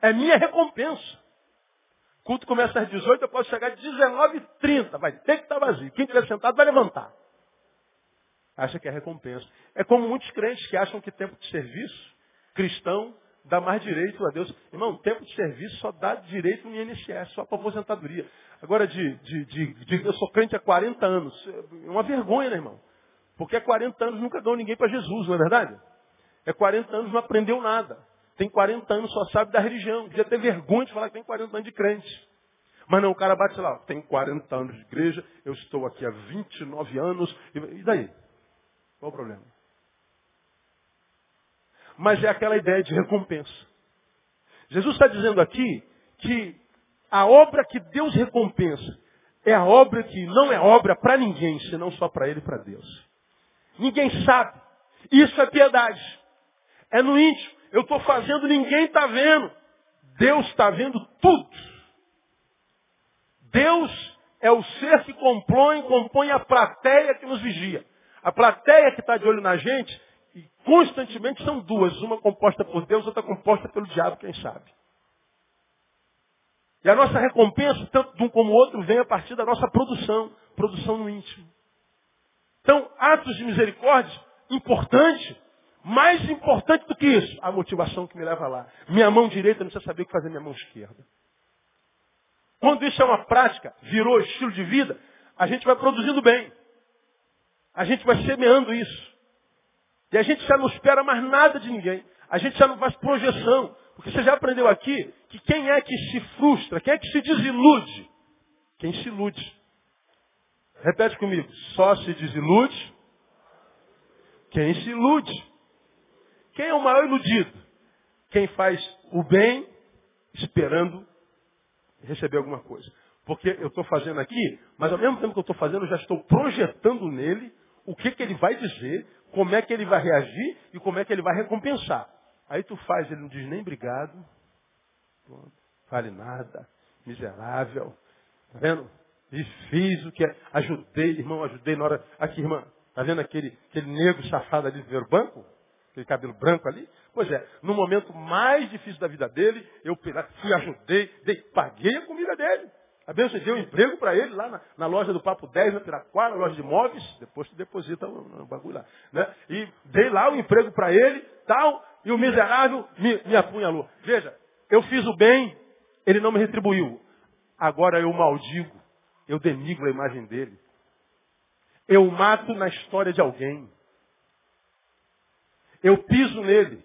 Speaker 1: É minha recompensa. O culto começa às 18, eu posso chegar às 19h30. Vai ter que estar vazio. Quem estiver sentado vai levantar. Acha que é recompensa. É como muitos crentes que acham que tempo de serviço cristão dá mais direito a Deus. Irmão, tempo de serviço só dá direito no INSS, só para aposentadoria. Agora, de, de, de, de, eu sou crente há 40 anos. É uma vergonha, né, irmão? Porque há 40 anos nunca deu ninguém para Jesus, não é verdade? É 40 anos não aprendeu nada. Tem 40 anos só sabe da religião. Devia ter vergonha de falar que tem 40 anos de crente. Mas não, o cara bate lá, tem 40 anos de igreja, eu estou aqui há 29 anos. E daí? Qual o problema? Mas é aquela ideia de recompensa. Jesus está dizendo aqui que a obra que Deus recompensa é a obra que não é obra para ninguém, senão só para Ele e para Deus. Ninguém sabe. Isso é piedade. É no íntimo. Eu estou fazendo, ninguém está vendo. Deus está vendo tudo. Deus é o ser que compõe, compõe a plateia que nos vigia. A plateia que está de olho na gente, e constantemente são duas, uma composta por Deus, outra composta pelo diabo, quem sabe. E a nossa recompensa, tanto de um como outro, vem a partir da nossa produção, produção no íntimo. Então, atos de misericórdia, importante, mais importante do que isso, a motivação que me leva lá. Minha mão direita não precisa saber o que fazer minha mão esquerda. Quando isso é uma prática, virou estilo de vida, a gente vai produzindo bem. A gente vai semeando isso. E a gente já não espera mais nada de ninguém. A gente já não faz projeção. Porque você já aprendeu aqui que quem é que se frustra, quem é que se desilude? Quem se ilude. Repete comigo. Só se desilude quem se ilude. Quem é o maior iludido? Quem faz o bem esperando receber alguma coisa. Porque eu estou fazendo aqui, mas ao mesmo tempo que eu estou fazendo, eu já estou projetando nele o que, que ele vai dizer, como é que ele vai reagir e como é que ele vai recompensar. Aí tu faz, ele não diz nem obrigado, vale nada, miserável, tá vendo? E fiz o que é, ajudei, irmão, ajudei na hora. Aqui, irmã, tá vendo aquele, aquele negro safado ali do primeiro banco? aquele cabelo branco ali. Pois é, no momento mais difícil da vida dele, eu fui, ajudei, dei, paguei a comida dele. Abençoei, dei um emprego para ele lá na, na, loja do Papo 10, na Piraquara, loja de imóveis, depois tu deposita o, bagulho lá. Né? E dei lá o um emprego para ele, tal, e o miserável me, me apunhalou. Veja, eu fiz o bem, ele não me retribuiu. Agora eu maldigo, eu denigro a imagem dele. Eu mato na história de alguém. Eu piso nele.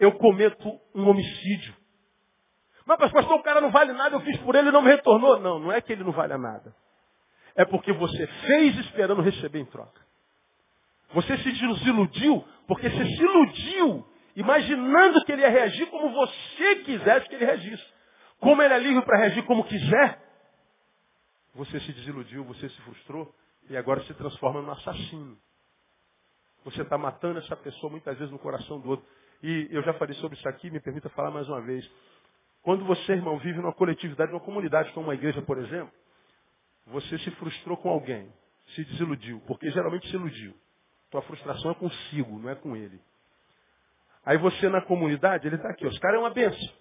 Speaker 1: Eu cometo um homicídio. Mas, pastor, o cara não vale nada, eu fiz por ele e não me retornou. Não, não é que ele não vale nada. É porque você fez esperando receber em troca. Você se desiludiu porque você se iludiu, imaginando que ele ia reagir como você quisesse que ele reagisse. Como ele é livre para reagir como quiser, você se desiludiu, você se frustrou e agora se transforma num assassino. Você está matando essa pessoa muitas vezes no coração do outro. E eu já falei sobre isso aqui, me permita falar mais uma vez. Quando você, irmão, vive numa coletividade, numa comunidade como uma igreja, por exemplo, você se frustrou com alguém, se desiludiu, porque geralmente se iludiu. Tua frustração é consigo, não é com ele. Aí você na comunidade, ele está aqui, os caras é uma benção.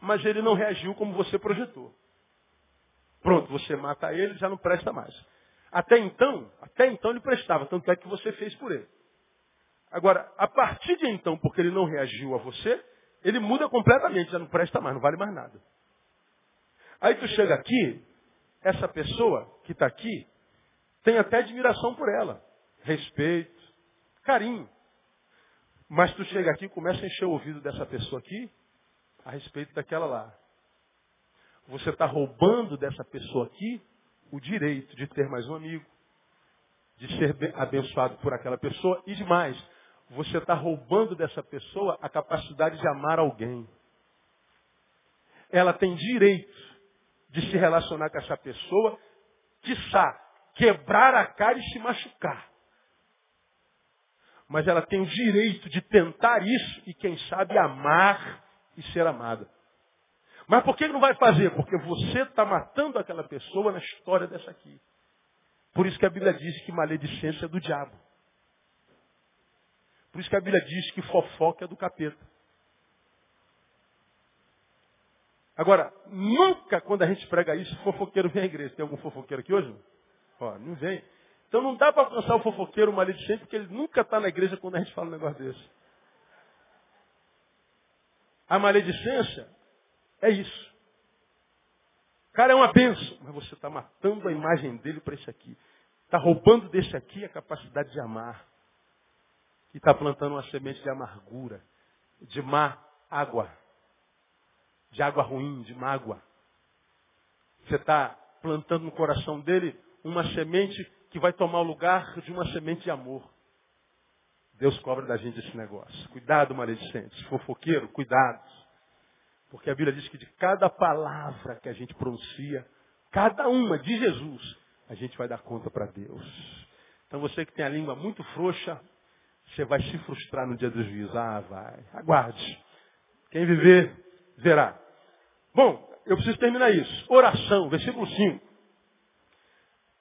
Speaker 1: Mas ele não reagiu como você projetou. Pronto, você mata ele, já não presta mais. Até então, até então ele prestava, tanto é que você fez por ele. Agora, a partir de então, porque ele não reagiu a você, ele muda completamente, já não presta mais, não vale mais nada. Aí tu chega aqui, essa pessoa que está aqui, tem até admiração por ela, respeito, carinho. Mas tu chega aqui e começa a encher o ouvido dessa pessoa aqui a respeito daquela lá. Você está roubando dessa pessoa aqui o direito de ter mais um amigo, de ser abençoado por aquela pessoa e demais. Você está roubando dessa pessoa a capacidade de amar alguém. Ela tem direito de se relacionar com essa pessoa, quiçá, quebrar a cara e se machucar. Mas ela tem o direito de tentar isso e, quem sabe, amar e ser amada. Mas por que não vai fazer? Porque você está matando aquela pessoa na história dessa aqui. Por isso que a Bíblia diz que maledicência é do diabo. Por isso que a Bíblia diz que fofoca é do capeta. Agora, nunca quando a gente prega isso, fofoqueiro vem à igreja. Tem algum fofoqueiro aqui hoje? Ó, não vem. Então não dá para alcançar o fofoqueiro maledicente, porque ele nunca está na igreja quando a gente fala um negócio desse. A maledicência é isso. O cara é uma benção, mas você está matando a imagem dele para esse aqui. Está roubando desse aqui a capacidade de amar. E está plantando uma semente de amargura, de má água, de água ruim, de mágoa. Você está plantando no coração dele uma semente que vai tomar o lugar de uma semente de amor. Deus cobra da gente esse negócio. Cuidado, maledicentes. Fofoqueiro, cuidado. Porque a Bíblia diz que de cada palavra que a gente pronuncia, cada uma de Jesus, a gente vai dar conta para Deus. Então você que tem a língua muito frouxa, você vai se frustrar no dia do juízo. Ah, vai. Aguarde. Quem viver, verá. Bom, eu preciso terminar isso. Oração, versículo 5.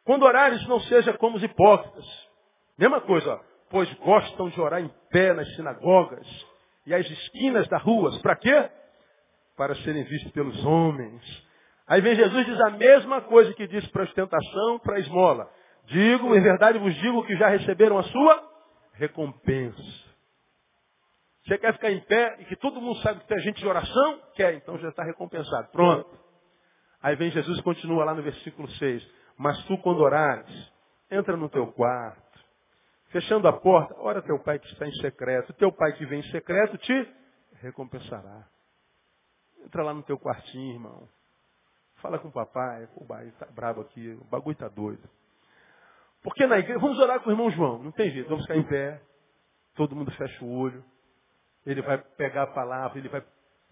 Speaker 1: Quando orares, não seja como os hipócritas. Mesma coisa, ó, pois gostam de orar em pé nas sinagogas e às esquinas das ruas. Para quê? para serem vistos pelos homens. Aí vem Jesus e diz a mesma coisa que disse para a ostentação, para a esmola. Digo, em verdade vos digo que já receberam a sua recompensa. Você quer ficar em pé e que todo mundo sabe que tem gente de oração? Quer, então já está recompensado. Pronto. Aí vem Jesus e continua lá no versículo 6. Mas tu, quando orares, entra no teu quarto, fechando a porta, ora teu pai que está em secreto. Teu pai que vem em secreto te recompensará. Entra lá no teu quartinho, irmão. Fala com o papai. O pai está bravo aqui. O bagulho está doido. Porque na igreja, vamos orar com o irmão João. Não tem jeito. Vamos ficar em pé. Todo mundo fecha o olho. Ele vai pegar a palavra, ele vai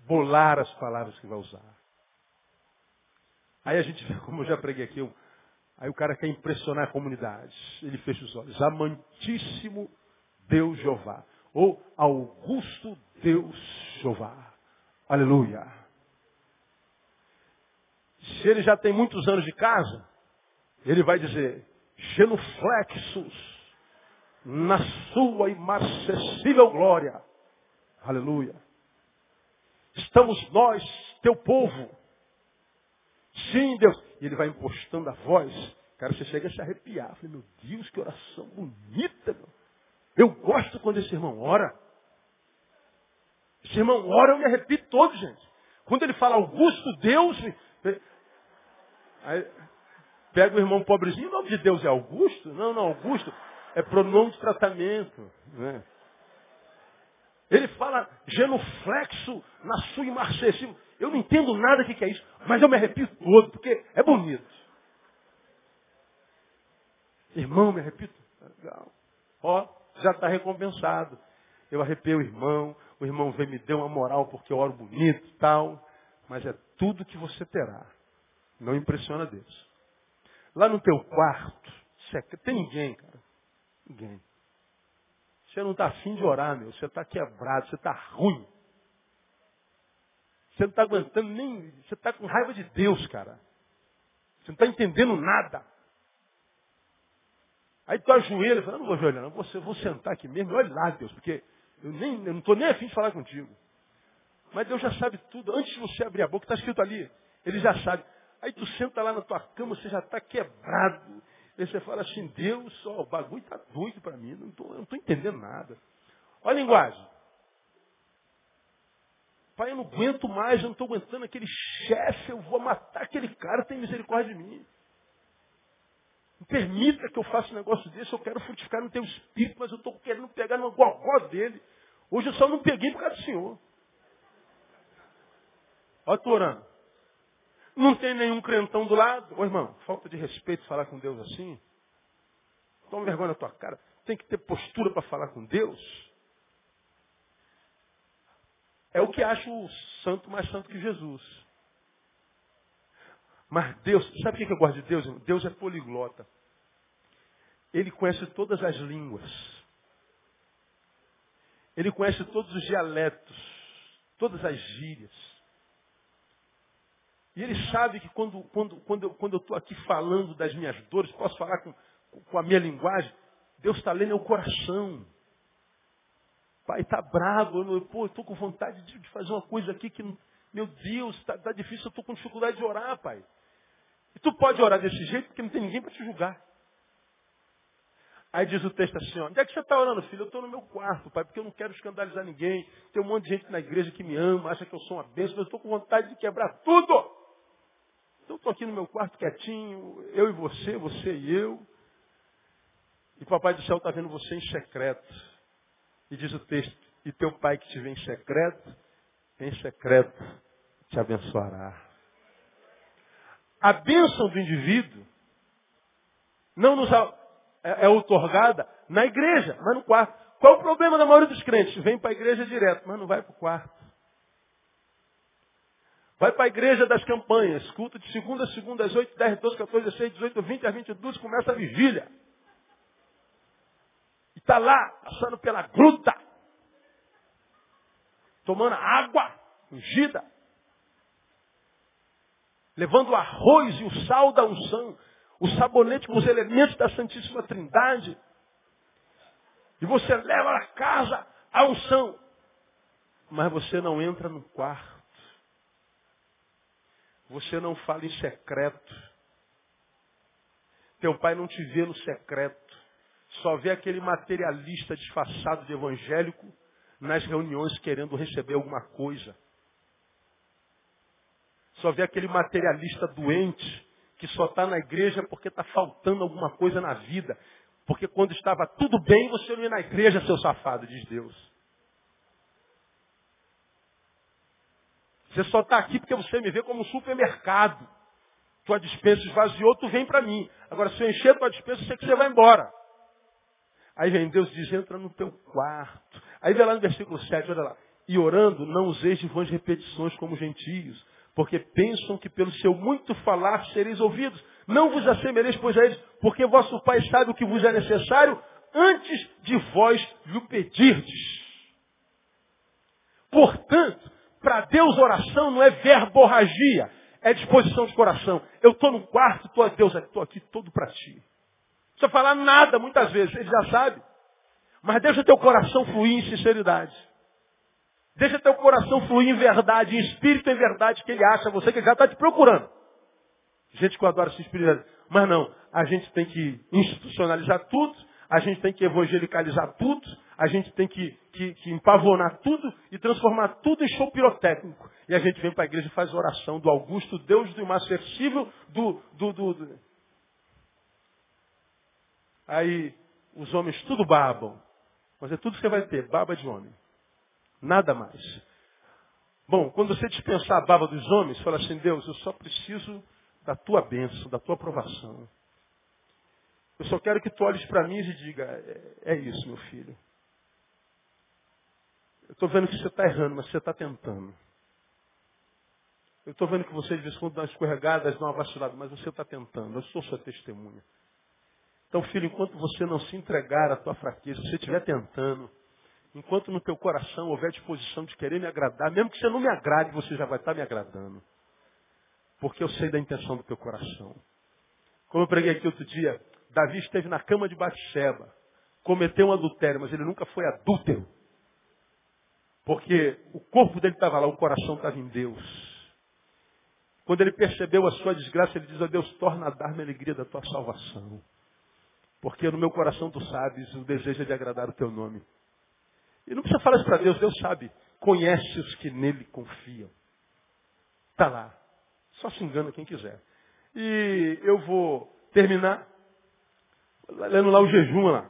Speaker 1: bolar as palavras que vai usar. Aí a gente como eu já preguei aqui, aí o cara quer impressionar a comunidade. Ele fecha os olhos. Amantíssimo Deus Jeová. Ou Augusto Deus Jeová. Aleluia. Se ele já tem muitos anos de casa, ele vai dizer, genuflexos, na sua inacessível glória. Aleluia. Estamos nós, teu povo. Sim, Deus. E ele vai impostando a voz. Cara, você chega a se arrepiar. Eu falei, meu Deus, que oração bonita, meu. Eu gosto quando esse irmão ora. Esse irmão ora, eu me arrepio todo, gente. Quando ele fala Augusto Deus, aí, pega o irmão pobrezinho, o nome de Deus é Augusto? Não, não, Augusto é pronome de tratamento. Né? Ele fala genuflexo na sua imarcessível. Eu não entendo nada do que, é isso, mas eu me arrepio todo, porque é bonito. Irmão, me arrepio. Legal. Ó, já está recompensado. Eu arrepio o irmão, o irmão vem me deu uma moral porque eu oro bonito tal. Mas é tudo que você terá. Não impressiona Deus. Lá no teu quarto, tem ninguém, cara. Ninguém. Você não está afim de orar, meu. Você está quebrado, você está ruim. Você não está aguentando nem. Você está com raiva de Deus, cara. Você não está entendendo nada. Aí tu ajoelha e fala, não vou ajoelhar, não, vou, vou sentar aqui mesmo, olha lá, Deus, porque eu, nem, eu não estou nem afim de falar contigo. Mas Deus já sabe tudo. Antes de você abrir a boca, está escrito ali. Ele já sabe. Aí tu senta lá na tua cama, você já está quebrado. Aí você fala assim, Deus, ó, o bagulho está doido para mim. Não eu não estou entendendo nada. Olha a linguagem. Pai, eu não aguento mais, eu não estou aguentando aquele chefe, eu vou matar aquele cara, tem misericórdia de mim. Não permita que eu faça um negócio desse, eu quero frutificar no teu espírito, mas eu estou querendo pegar no gogó dele. Hoje eu só não peguei por causa do Senhor. Olha, estou orando. Não tem nenhum crentão do lado. Ô irmão, falta de respeito falar com Deus assim. Toma vergonha na tua cara. Tem que ter postura para falar com Deus. É o que acho o santo mais santo que Jesus. Mas Deus, sabe o que eu gosto de Deus? Deus é poliglota. Ele conhece todas as línguas. Ele conhece todos os dialetos, todas as gírias. E ele sabe que quando, quando, quando, eu, quando estou aqui falando das minhas dores, posso falar com, com a minha linguagem, Deus está lendo o coração. Pai, está bravo, eu estou com vontade de, de, fazer uma coisa aqui que, meu Deus, está tá difícil, eu estou com dificuldade de orar, Pai. E tu pode orar desse jeito porque não tem ninguém para te julgar. Aí diz o texto assim, ó, onde é que você está orando, filho? Eu estou no meu quarto, pai, porque eu não quero escandalizar ninguém. Tem um monte de gente na igreja que me ama, acha que eu sou uma bênção, mas eu estou com vontade de quebrar tudo. Então estou aqui no meu quarto quietinho, eu e você, você e eu. E papai do céu está vendo você em secreto. E diz o texto, e teu pai que te vê em secreto, em secreto te abençoará a bênção do indivíduo não nos é, é otorgada na igreja, mas no quarto. Qual o problema da maioria dos crentes? Vem para a igreja direto, mas não vai para o quarto. Vai para a igreja das campanhas, culto de segunda a segunda, às 8, 10, 12, 14, 16, 18, 20, às 22, começa a vigília. E está lá, passando pela gruta, tomando água ungida, levando o arroz e o sal da unção, o sabonete com os elementos da Santíssima Trindade. E você leva a casa a unção. Mas você não entra no quarto. Você não fala em secreto. Teu pai não te vê no secreto. Só vê aquele materialista disfarçado de evangélico nas reuniões querendo receber alguma coisa. Só vê aquele materialista doente que só está na igreja porque está faltando alguma coisa na vida. Porque quando estava tudo bem, você não ia na igreja, seu safado, diz Deus. Você só está aqui porque você me vê como um supermercado. Tua dispensa esvaziou, tu vem para mim. Agora, se eu encher tua dispensa, sei que você vai embora. Aí vem Deus diz, entra no teu quarto. Aí vem lá no versículo 7, olha lá. E orando, não useis de vãs repetições como gentios, porque pensam que pelo seu muito falar sereis ouvidos. Não vos assemelheis, pois, a eles, porque vosso Pai sabe o que vos é necessário antes de vós lhe pedirdes. Portanto, para Deus oração não é verborragia, é disposição de coração. Eu estou no quarto, estou a Deus, estou aqui todo para ti. Não precisa falar nada muitas vezes, ele já sabe. Mas deixa teu coração fluir em sinceridade. Deixa teu coração fluir em verdade, em espírito e verdade que ele acha você que ele já está te procurando. Gente que adora se espiritualizar. Mas não, a gente tem que institucionalizar tudo, a gente tem que evangelicalizar tudo, a gente tem que, que, que empavonar tudo e transformar tudo em show pirotécnico. E a gente vem para a igreja e faz oração do Augusto, Deus do imacercível, do, do, do, do. Aí os homens tudo babam. Mas é tudo que você vai ter, baba de homem. Nada mais. Bom, quando você dispensar a baba dos homens, fala assim, Deus, eu só preciso da tua bênção, da tua aprovação. Eu só quero que tu olhes para mim e diga, é, é isso, meu filho. Eu estou vendo que você está errando, mas você está tentando. Eu estou vendo que você de vez em quando dá uma escorregada, dá uma vacilada, mas você está tentando. Eu sou sua testemunha. Então, filho, enquanto você não se entregar à tua fraqueza, você estiver tentando, enquanto no teu coração houver disposição de querer me agradar, mesmo que você não me agrade, você já vai estar me agradando. Porque eu sei da intenção do teu coração. Como eu preguei aqui outro dia, Davi esteve na cama de Batseba, cometeu um adultério, mas ele nunca foi adúltero. Porque o corpo dele estava lá, o coração estava em Deus. Quando ele percebeu a sua desgraça, ele diz, oh, Deus, torna a dar-me a alegria da tua salvação. Porque no meu coração tu sabes o desejo é de agradar o teu nome. E não precisa falar isso para Deus, Deus sabe. Conhece os que nele confiam. Está lá. Só se engana quem quiser. E eu vou terminar lendo lá o jejum lá.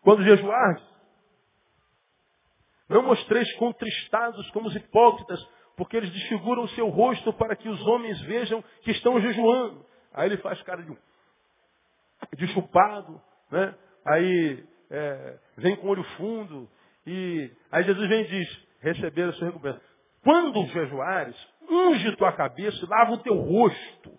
Speaker 1: Quando jejuar, não mostreis contristados como os hipócritas, porque eles desfiguram o seu rosto para que os homens vejam que estão jejuando. Aí ele faz cara de de chupado, né? Aí é, vem com olho fundo. E aí Jesus vem e diz, receber a sua recompensa. Quando jejuares, unge tua cabeça e lava o teu rosto.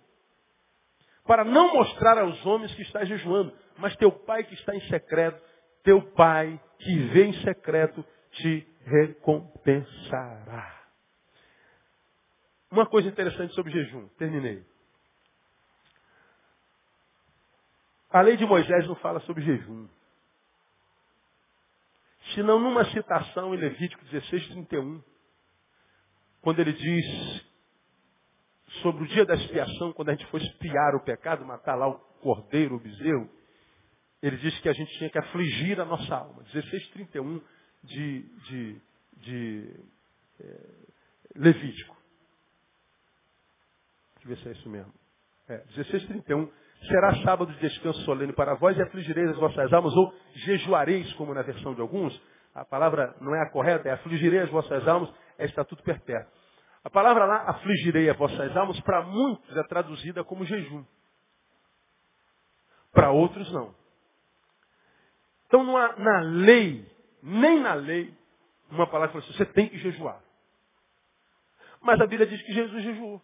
Speaker 1: Para não mostrar aos homens que estás jejuando. Mas teu pai que está em secreto, teu pai que vê em secreto, te recompensará. Uma coisa interessante sobre jejum. Terminei. A lei de Moisés não fala sobre jejum. Senão numa citação em Levítico 16, 31, quando ele diz sobre o dia da expiação, quando a gente foi espiar o pecado, matar lá o cordeiro, o bezerro, ele diz que a gente tinha que afligir a nossa alma. 16, 31 de, de, de é, Levítico. Deixa eu ver se é isso mesmo. É, 16, 31 será sábado de descanso solene para vós e afligireis as vossas almas, ou jejuareis, como na versão de alguns. A palavra não é a correta, é afligirei as vossas almas, é estatuto perpétuo. A palavra lá, afligirei as vossas almas, para muitos é traduzida como jejum. Para outros não. Então na lei, nem na lei, uma palavra fala assim, você tem que jejuar. Mas a Bíblia diz que Jesus jejuou.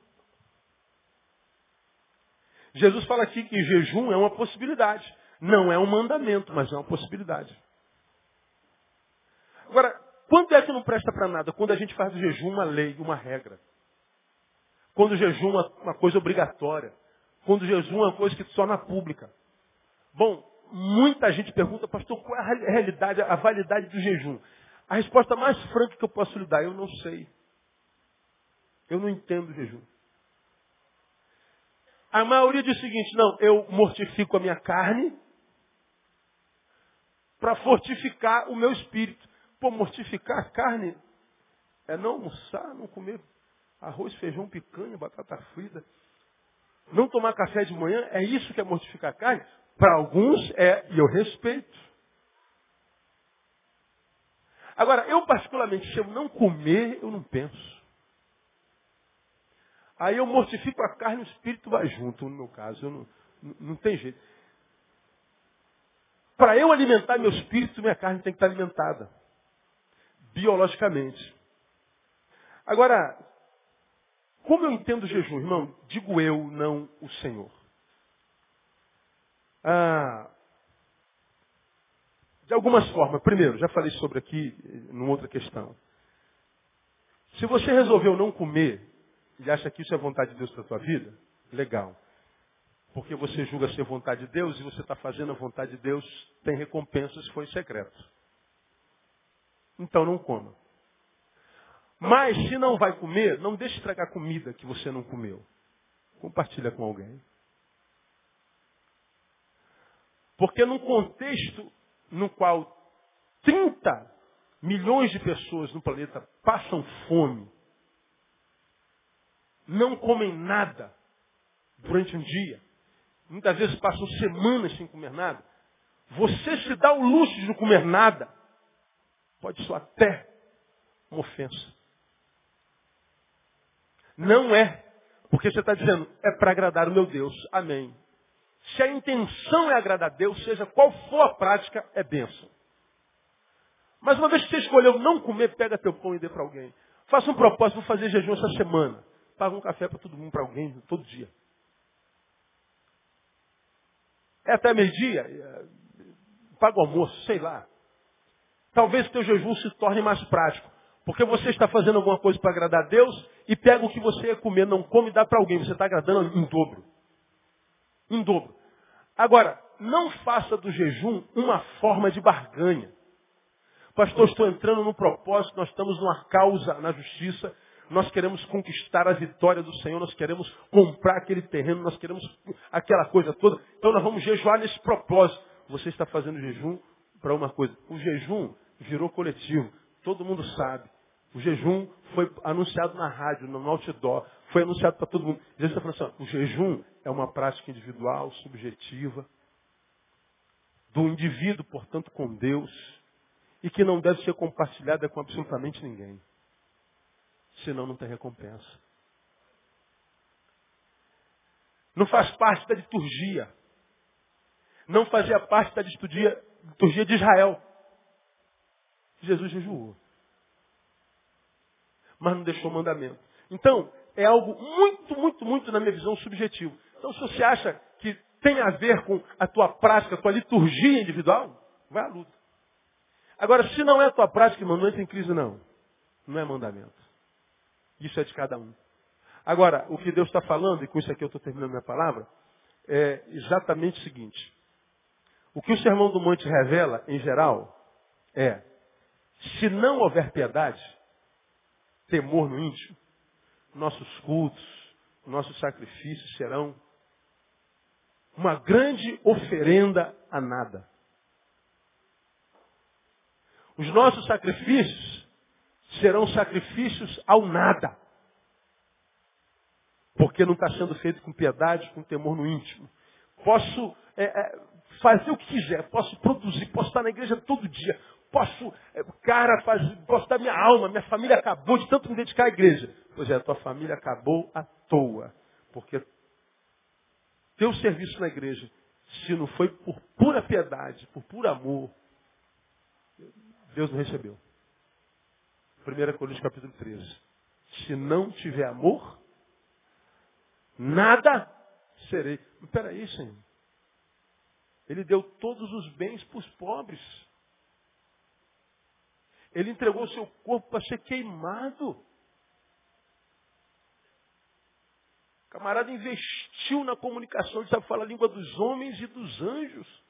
Speaker 1: Jesus fala aqui que jejum é uma possibilidade. Não é um mandamento, mas é uma possibilidade. Agora, quando é que não presta para nada? Quando a gente faz do jejum uma lei, uma regra. Quando o jejum é uma coisa obrigatória. Quando o jejum é uma coisa que só na pública. Bom, muita gente pergunta, pastor, qual é a realidade, a validade do jejum? A resposta mais franca que eu posso lhe dar, eu não sei. Eu não entendo o jejum. A maioria diz o seguinte, não, eu mortifico a minha carne para fortificar o meu espírito. Pô, mortificar a carne é não almoçar, não comer arroz, feijão, picanha, batata frita. Não tomar café de manhã, é isso que é mortificar a carne? Para alguns é, e eu respeito. Agora, eu particularmente, se eu não comer, eu não penso. Aí eu mortifico a carne e o espírito vai junto, no meu caso. Não, não, tem jeito. Para eu alimentar meu espírito, minha carne tem que estar alimentada. Biologicamente. Agora, como eu entendo o jejum, irmão? Digo eu, não o Senhor. Ah, de algumas formas. Primeiro, já falei sobre aqui, numa outra questão. Se você resolveu não comer e acha que isso é vontade de Deus para a tua vida, legal. Porque você julga ser vontade de Deus e você está fazendo a vontade de Deus, tem recompensa se for em secreto. Então não coma. Mas se não vai comer, não deixe estragar comida que você não comeu. Compartilha com alguém. Porque num contexto no qual 30 milhões de pessoas no planeta passam fome, não comem nada durante um dia, muitas vezes passam semanas sem comer nada, você se dá o luxo de não comer nada, pode ser até uma ofensa. Não é, porque você está dizendo, é para agradar o meu Deus. Amém. Se a intenção é agradar a Deus, seja qual for a prática, é bênção. Mas uma vez que você escolheu não comer, pega teu pão e dê para alguém. Faça um propósito, vou fazer jejum essa semana. Paga um café para todo mundo, para alguém, todo dia. É até meio-dia, é, paga o almoço, sei lá. Talvez o teu jejum se torne mais prático. Porque você está fazendo alguma coisa para agradar a Deus e pega o que você ia comer, não come e dá para alguém. Você está agradando em dobro. Em dobro. Agora, não faça do jejum uma forma de barganha. Pastor, estou entrando no propósito, nós estamos numa causa na justiça, nós queremos conquistar a vitória do Senhor, nós queremos comprar aquele terreno, nós queremos aquela coisa toda. Então nós vamos jejuar nesse propósito. Você está fazendo jejum para uma coisa. O jejum virou coletivo. Todo mundo sabe. O jejum foi anunciado na rádio, no outdoor, foi anunciado para todo mundo. Jesus está falando assim, o jejum é uma prática individual, subjetiva, do indivíduo, portanto, com Deus, e que não deve ser compartilhada com absolutamente ninguém. Senão não tem recompensa. Não faz parte da liturgia. Não fazia parte da liturgia, liturgia de Israel. Jesus jejuou mas não deixou mandamento. Então, é algo muito, muito, muito, na minha visão, subjetivo. Então, se você acha que tem a ver com a tua prática, a liturgia individual, vai à luta. Agora, se não é a tua prática, irmão, não entra em crise, não. Não é mandamento. Isso é de cada um. Agora, o que Deus está falando, e com isso aqui eu estou terminando minha palavra, é exatamente o seguinte. O que o Sermão do Monte revela, em geral, é, se não houver piedade, temor no íntimo, nossos cultos, nossos sacrifícios serão uma grande oferenda a nada. Os nossos sacrifícios serão sacrifícios ao nada. Porque não está sendo feito com piedade, com temor no íntimo. Posso é, é, fazer o que quiser, posso produzir, posso estar na igreja todo dia, posso, é, cara, posso dar minha alma, minha família acabou de tanto me dedicar à igreja. Pois é, a tua família acabou à toa. Porque teu serviço na igreja, se não foi por pura piedade, por puro amor, Deus não recebeu. 1 Coríntios capítulo 13. Se não tiver amor, nada serei. Mas peraí, Senhor. Ele deu todos os bens para os pobres. Ele entregou seu corpo para ser queimado. O camarada investiu na comunicação, ele sabe falar a língua dos homens e dos anjos.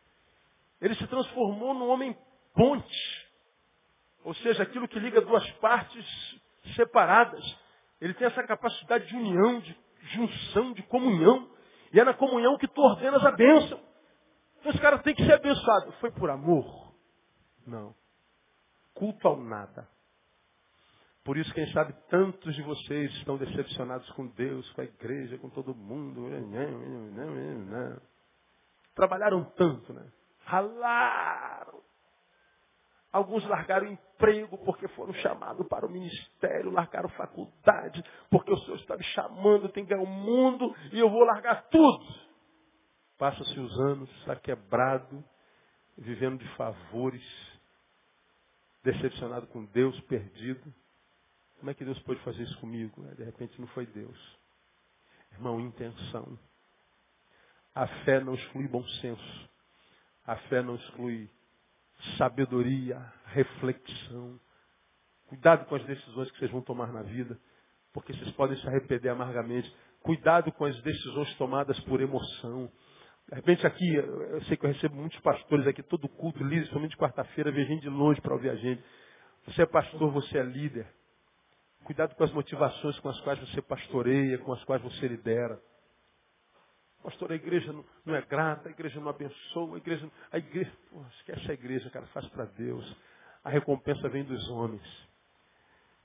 Speaker 1: Ele se transformou num homem ponte. Ou seja, aquilo que liga duas partes separadas. Ele tem essa capacidade de união, de junção, de comunhão. E é na comunhão que tu ordenas a bênção. Então esse cara tem que ser abençoado. Foi por amor? Não culto ao nada. Por isso, quem sabe, tantos de vocês estão decepcionados com Deus, com a igreja, com todo mundo. Trabalharam tanto, né? Ralaram. Alguns largaram emprego porque foram chamados para o ministério, largaram faculdade, porque o Senhor está me chamando, tem que ganhar o mundo e eu vou largar tudo. Passa-se os anos, está quebrado, vivendo de favores, decepcionado com Deus, perdido. Como é que Deus pode fazer isso comigo? De repente não foi Deus. Irmão, intenção. A fé não exclui bom senso. A fé não exclui sabedoria, reflexão. Cuidado com as decisões que vocês vão tomar na vida, porque vocês podem se arrepender amargamente. Cuidado com as decisões tomadas por emoção. De repente aqui, eu sei que eu recebo muitos pastores aqui, todo culto, liso, somente quarta-feira, vem gente de longe para ouvir a gente. Você é pastor, você é líder. Cuidado com as motivações com as quais você pastoreia, com as quais você lidera. Pastor, a igreja não, é grata, a igreja não abençoa, a igreja. A igreja pô, esquece a igreja, cara, faz para Deus. A recompensa vem dos homens.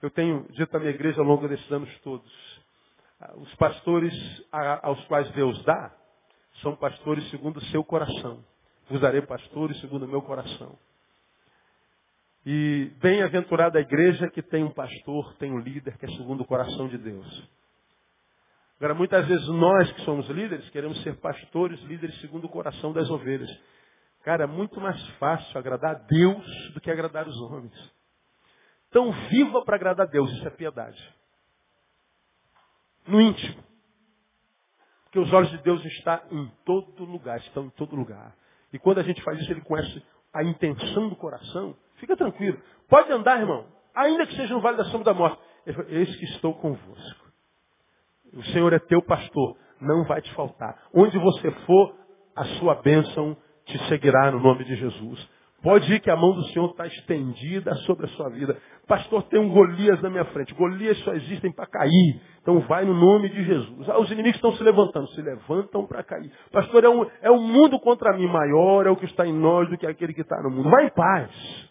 Speaker 1: Eu tenho dito à minha igreja ao longo desses anos todos. Ah, os pastores aos quais Deus dá, são pastores segundo o seu coração. Vos darei pastores segundo o meu coração. E bem-aventurada a igreja que tem um pastor, tem um líder que é segundo o coração de Deus. Agora, muitas vezes nós que somos líderes, queremos ser pastores, líderes segundo o coração das ovelhas. Cara, é muito mais fácil agradar a Deus do que agradar os homens. Então, viva para agradar a Deus, isso é piedade. No íntimo. Porque os olhos de Deus estão em todo lugar, estão em todo lugar. E quando a gente faz isso, ele conhece a intenção do coração. Fica tranquilo. Pode andar, irmão. Ainda que seja no vale da sombra da morte. Eis que estou convosco. O Senhor é teu pastor. Não vai te faltar. Onde você for, a sua bênção te seguirá no nome de Jesus. Pode ir que a mão do Senhor está estendida sobre a sua vida. Pastor, tem um Golias na minha frente. Golias só existem para cair. Então vai no nome de Jesus. Ah, os inimigos estão se levantando. Se levantam para cair. Pastor, é um, é um mundo contra mim. Maior é o que está em nós do que aquele que está no mundo. Vai em paz.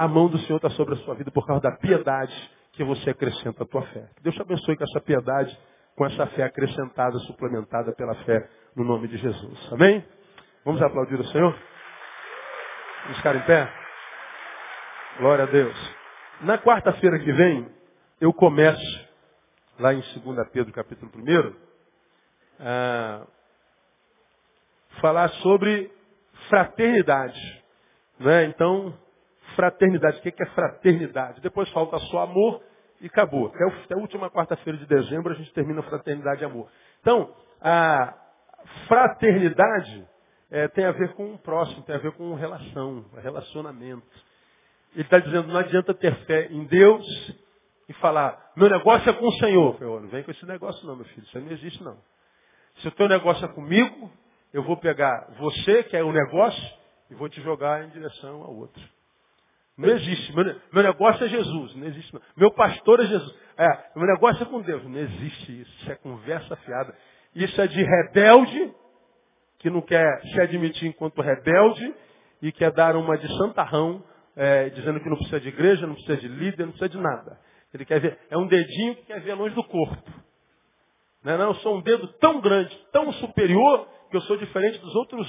Speaker 1: A mão do Senhor está sobre a sua vida por causa da piedade que você acrescenta à tua fé. Que Deus te abençoe com essa piedade, com essa fé acrescentada, suplementada pela fé no nome de Jesus. Amém? Vamos aplaudir o Senhor? Vamos ficar em pé? Glória a Deus. Na quarta-feira que vem, eu começo, lá em 2 Pedro capítulo 1, a falar sobre fraternidade. Né? Então, fraternidade. O que é fraternidade? Depois falta só amor e acabou. Até, a última quarta-feira de dezembro a gente termina fraternidade e amor. Então, a fraternidade é, tem a ver com o próximo, tem a ver com relação, relacionamento. Ele está dizendo, não adianta ter fé em Deus e falar, meu negócio é com o Senhor. Eu, não vem com esse negócio não, meu filho, isso não existe não. Se o teu negócio é comigo, eu vou pegar você, que é o negócio, e vou te jogar em direção ao outro. Não existe. Meu, meu negócio é Jesus. Não existe. Não. Meu pastor é Jesus. É, meu negócio é com Deus. Não existe isso. Isso é conversa fiada. Isso é de rebelde, que não quer se admitir enquanto rebelde e quer dar uma de santarrão, é, dizendo que não precisa de igreja, não precisa de líder, não precisa de nada. Ele quer ver, é um dedinho que quer ver longe do corpo. Não, é não, eu sou um dedo tão grande, tão superior, que eu sou diferente dos outros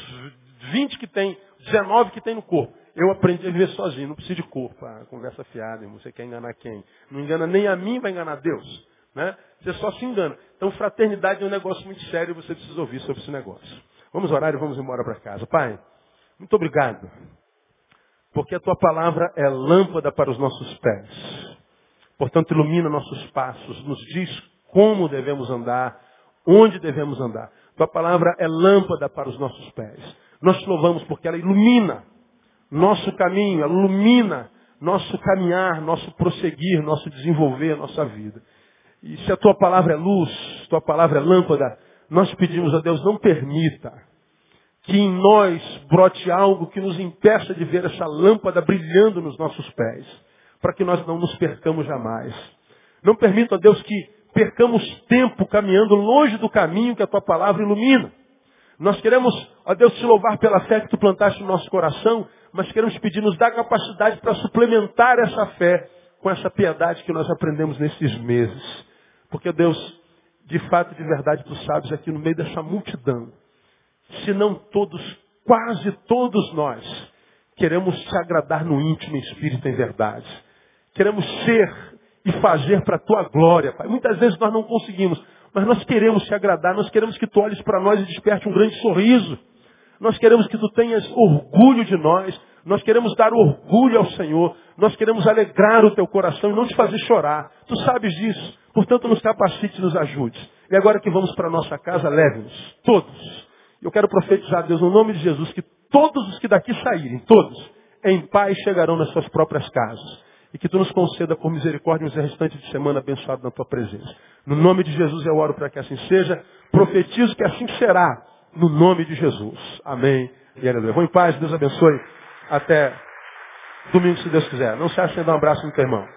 Speaker 1: 20 que tem, 19 que tem no corpo. Eu aprendi a viver sozinho, não preciso de corpo. Ah, conversa fiada, irmão. Você quer enganar quem? Não engana nem a mim, vai enganar Deus. Né? Você só se engana. Então, fraternidade é um negócio muito sério e você precisa ouvir sobre esse negócio. Vamos orar e vamos embora para casa. Pai, muito obrigado. Porque a tua palavra é lâmpada para os nossos pés. Portanto, ilumina nossos passos, nos diz como devemos andar, onde devemos andar. Tua palavra é lâmpada para os nossos pés. Nós te louvamos porque ela ilumina nosso caminho, ilumina nosso caminhar, nosso prosseguir, nosso desenvolver, nossa vida. E se a tua palavra é luz, tua palavra é lâmpada, nós pedimos a Deus, não permita que em nós brote algo que nos impeça de ver essa lâmpada brilhando nos nossos pés, para que nós não nos percamos jamais. Não permita, Deus, que percamos tempo caminhando longe do caminho que a tua palavra ilumina. Nós queremos, ó Deus, te louvar pela fé que tu plantaste no nosso coração, mas queremos pedir, nos dá capacidade para suplementar essa fé com essa piedade que nós aprendemos nesses meses. Porque, Deus, de fato, de verdade, tu sabes aqui no meio dessa multidão, se não todos, quase todos nós, queremos te agradar no íntimo, espírito em verdade. Queremos ser e fazer para a tua glória, Pai. Muitas vezes nós não conseguimos, mas nós queremos te agradar, nós queremos que tu olhes para nós e desperte um grande sorriso. Nós queremos que tu tenhas orgulho de nós. Nós queremos dar orgulho ao Senhor. Nós queremos alegrar o teu coração e não te fazer chorar. Tu sabes disso. Portanto, nos capacite e nos ajude. E agora que vamos para a nossa casa, leve-nos. Todos. Eu quero profetizar, Deus, no nome de Jesus, que todos os que daqui saírem, todos, em paz chegarão nas suas próprias casas. E que tu nos conceda por misericórdia um restante de semana abençoado na tua presença. No nome de Jesus eu oro para que assim seja. Profetizo que assim será no nome de Jesus. Amém e aleluia. Vou em paz, Deus abençoe. Até domingo, se Deus quiser. Não se acha sem dar um abraço no teu irmão.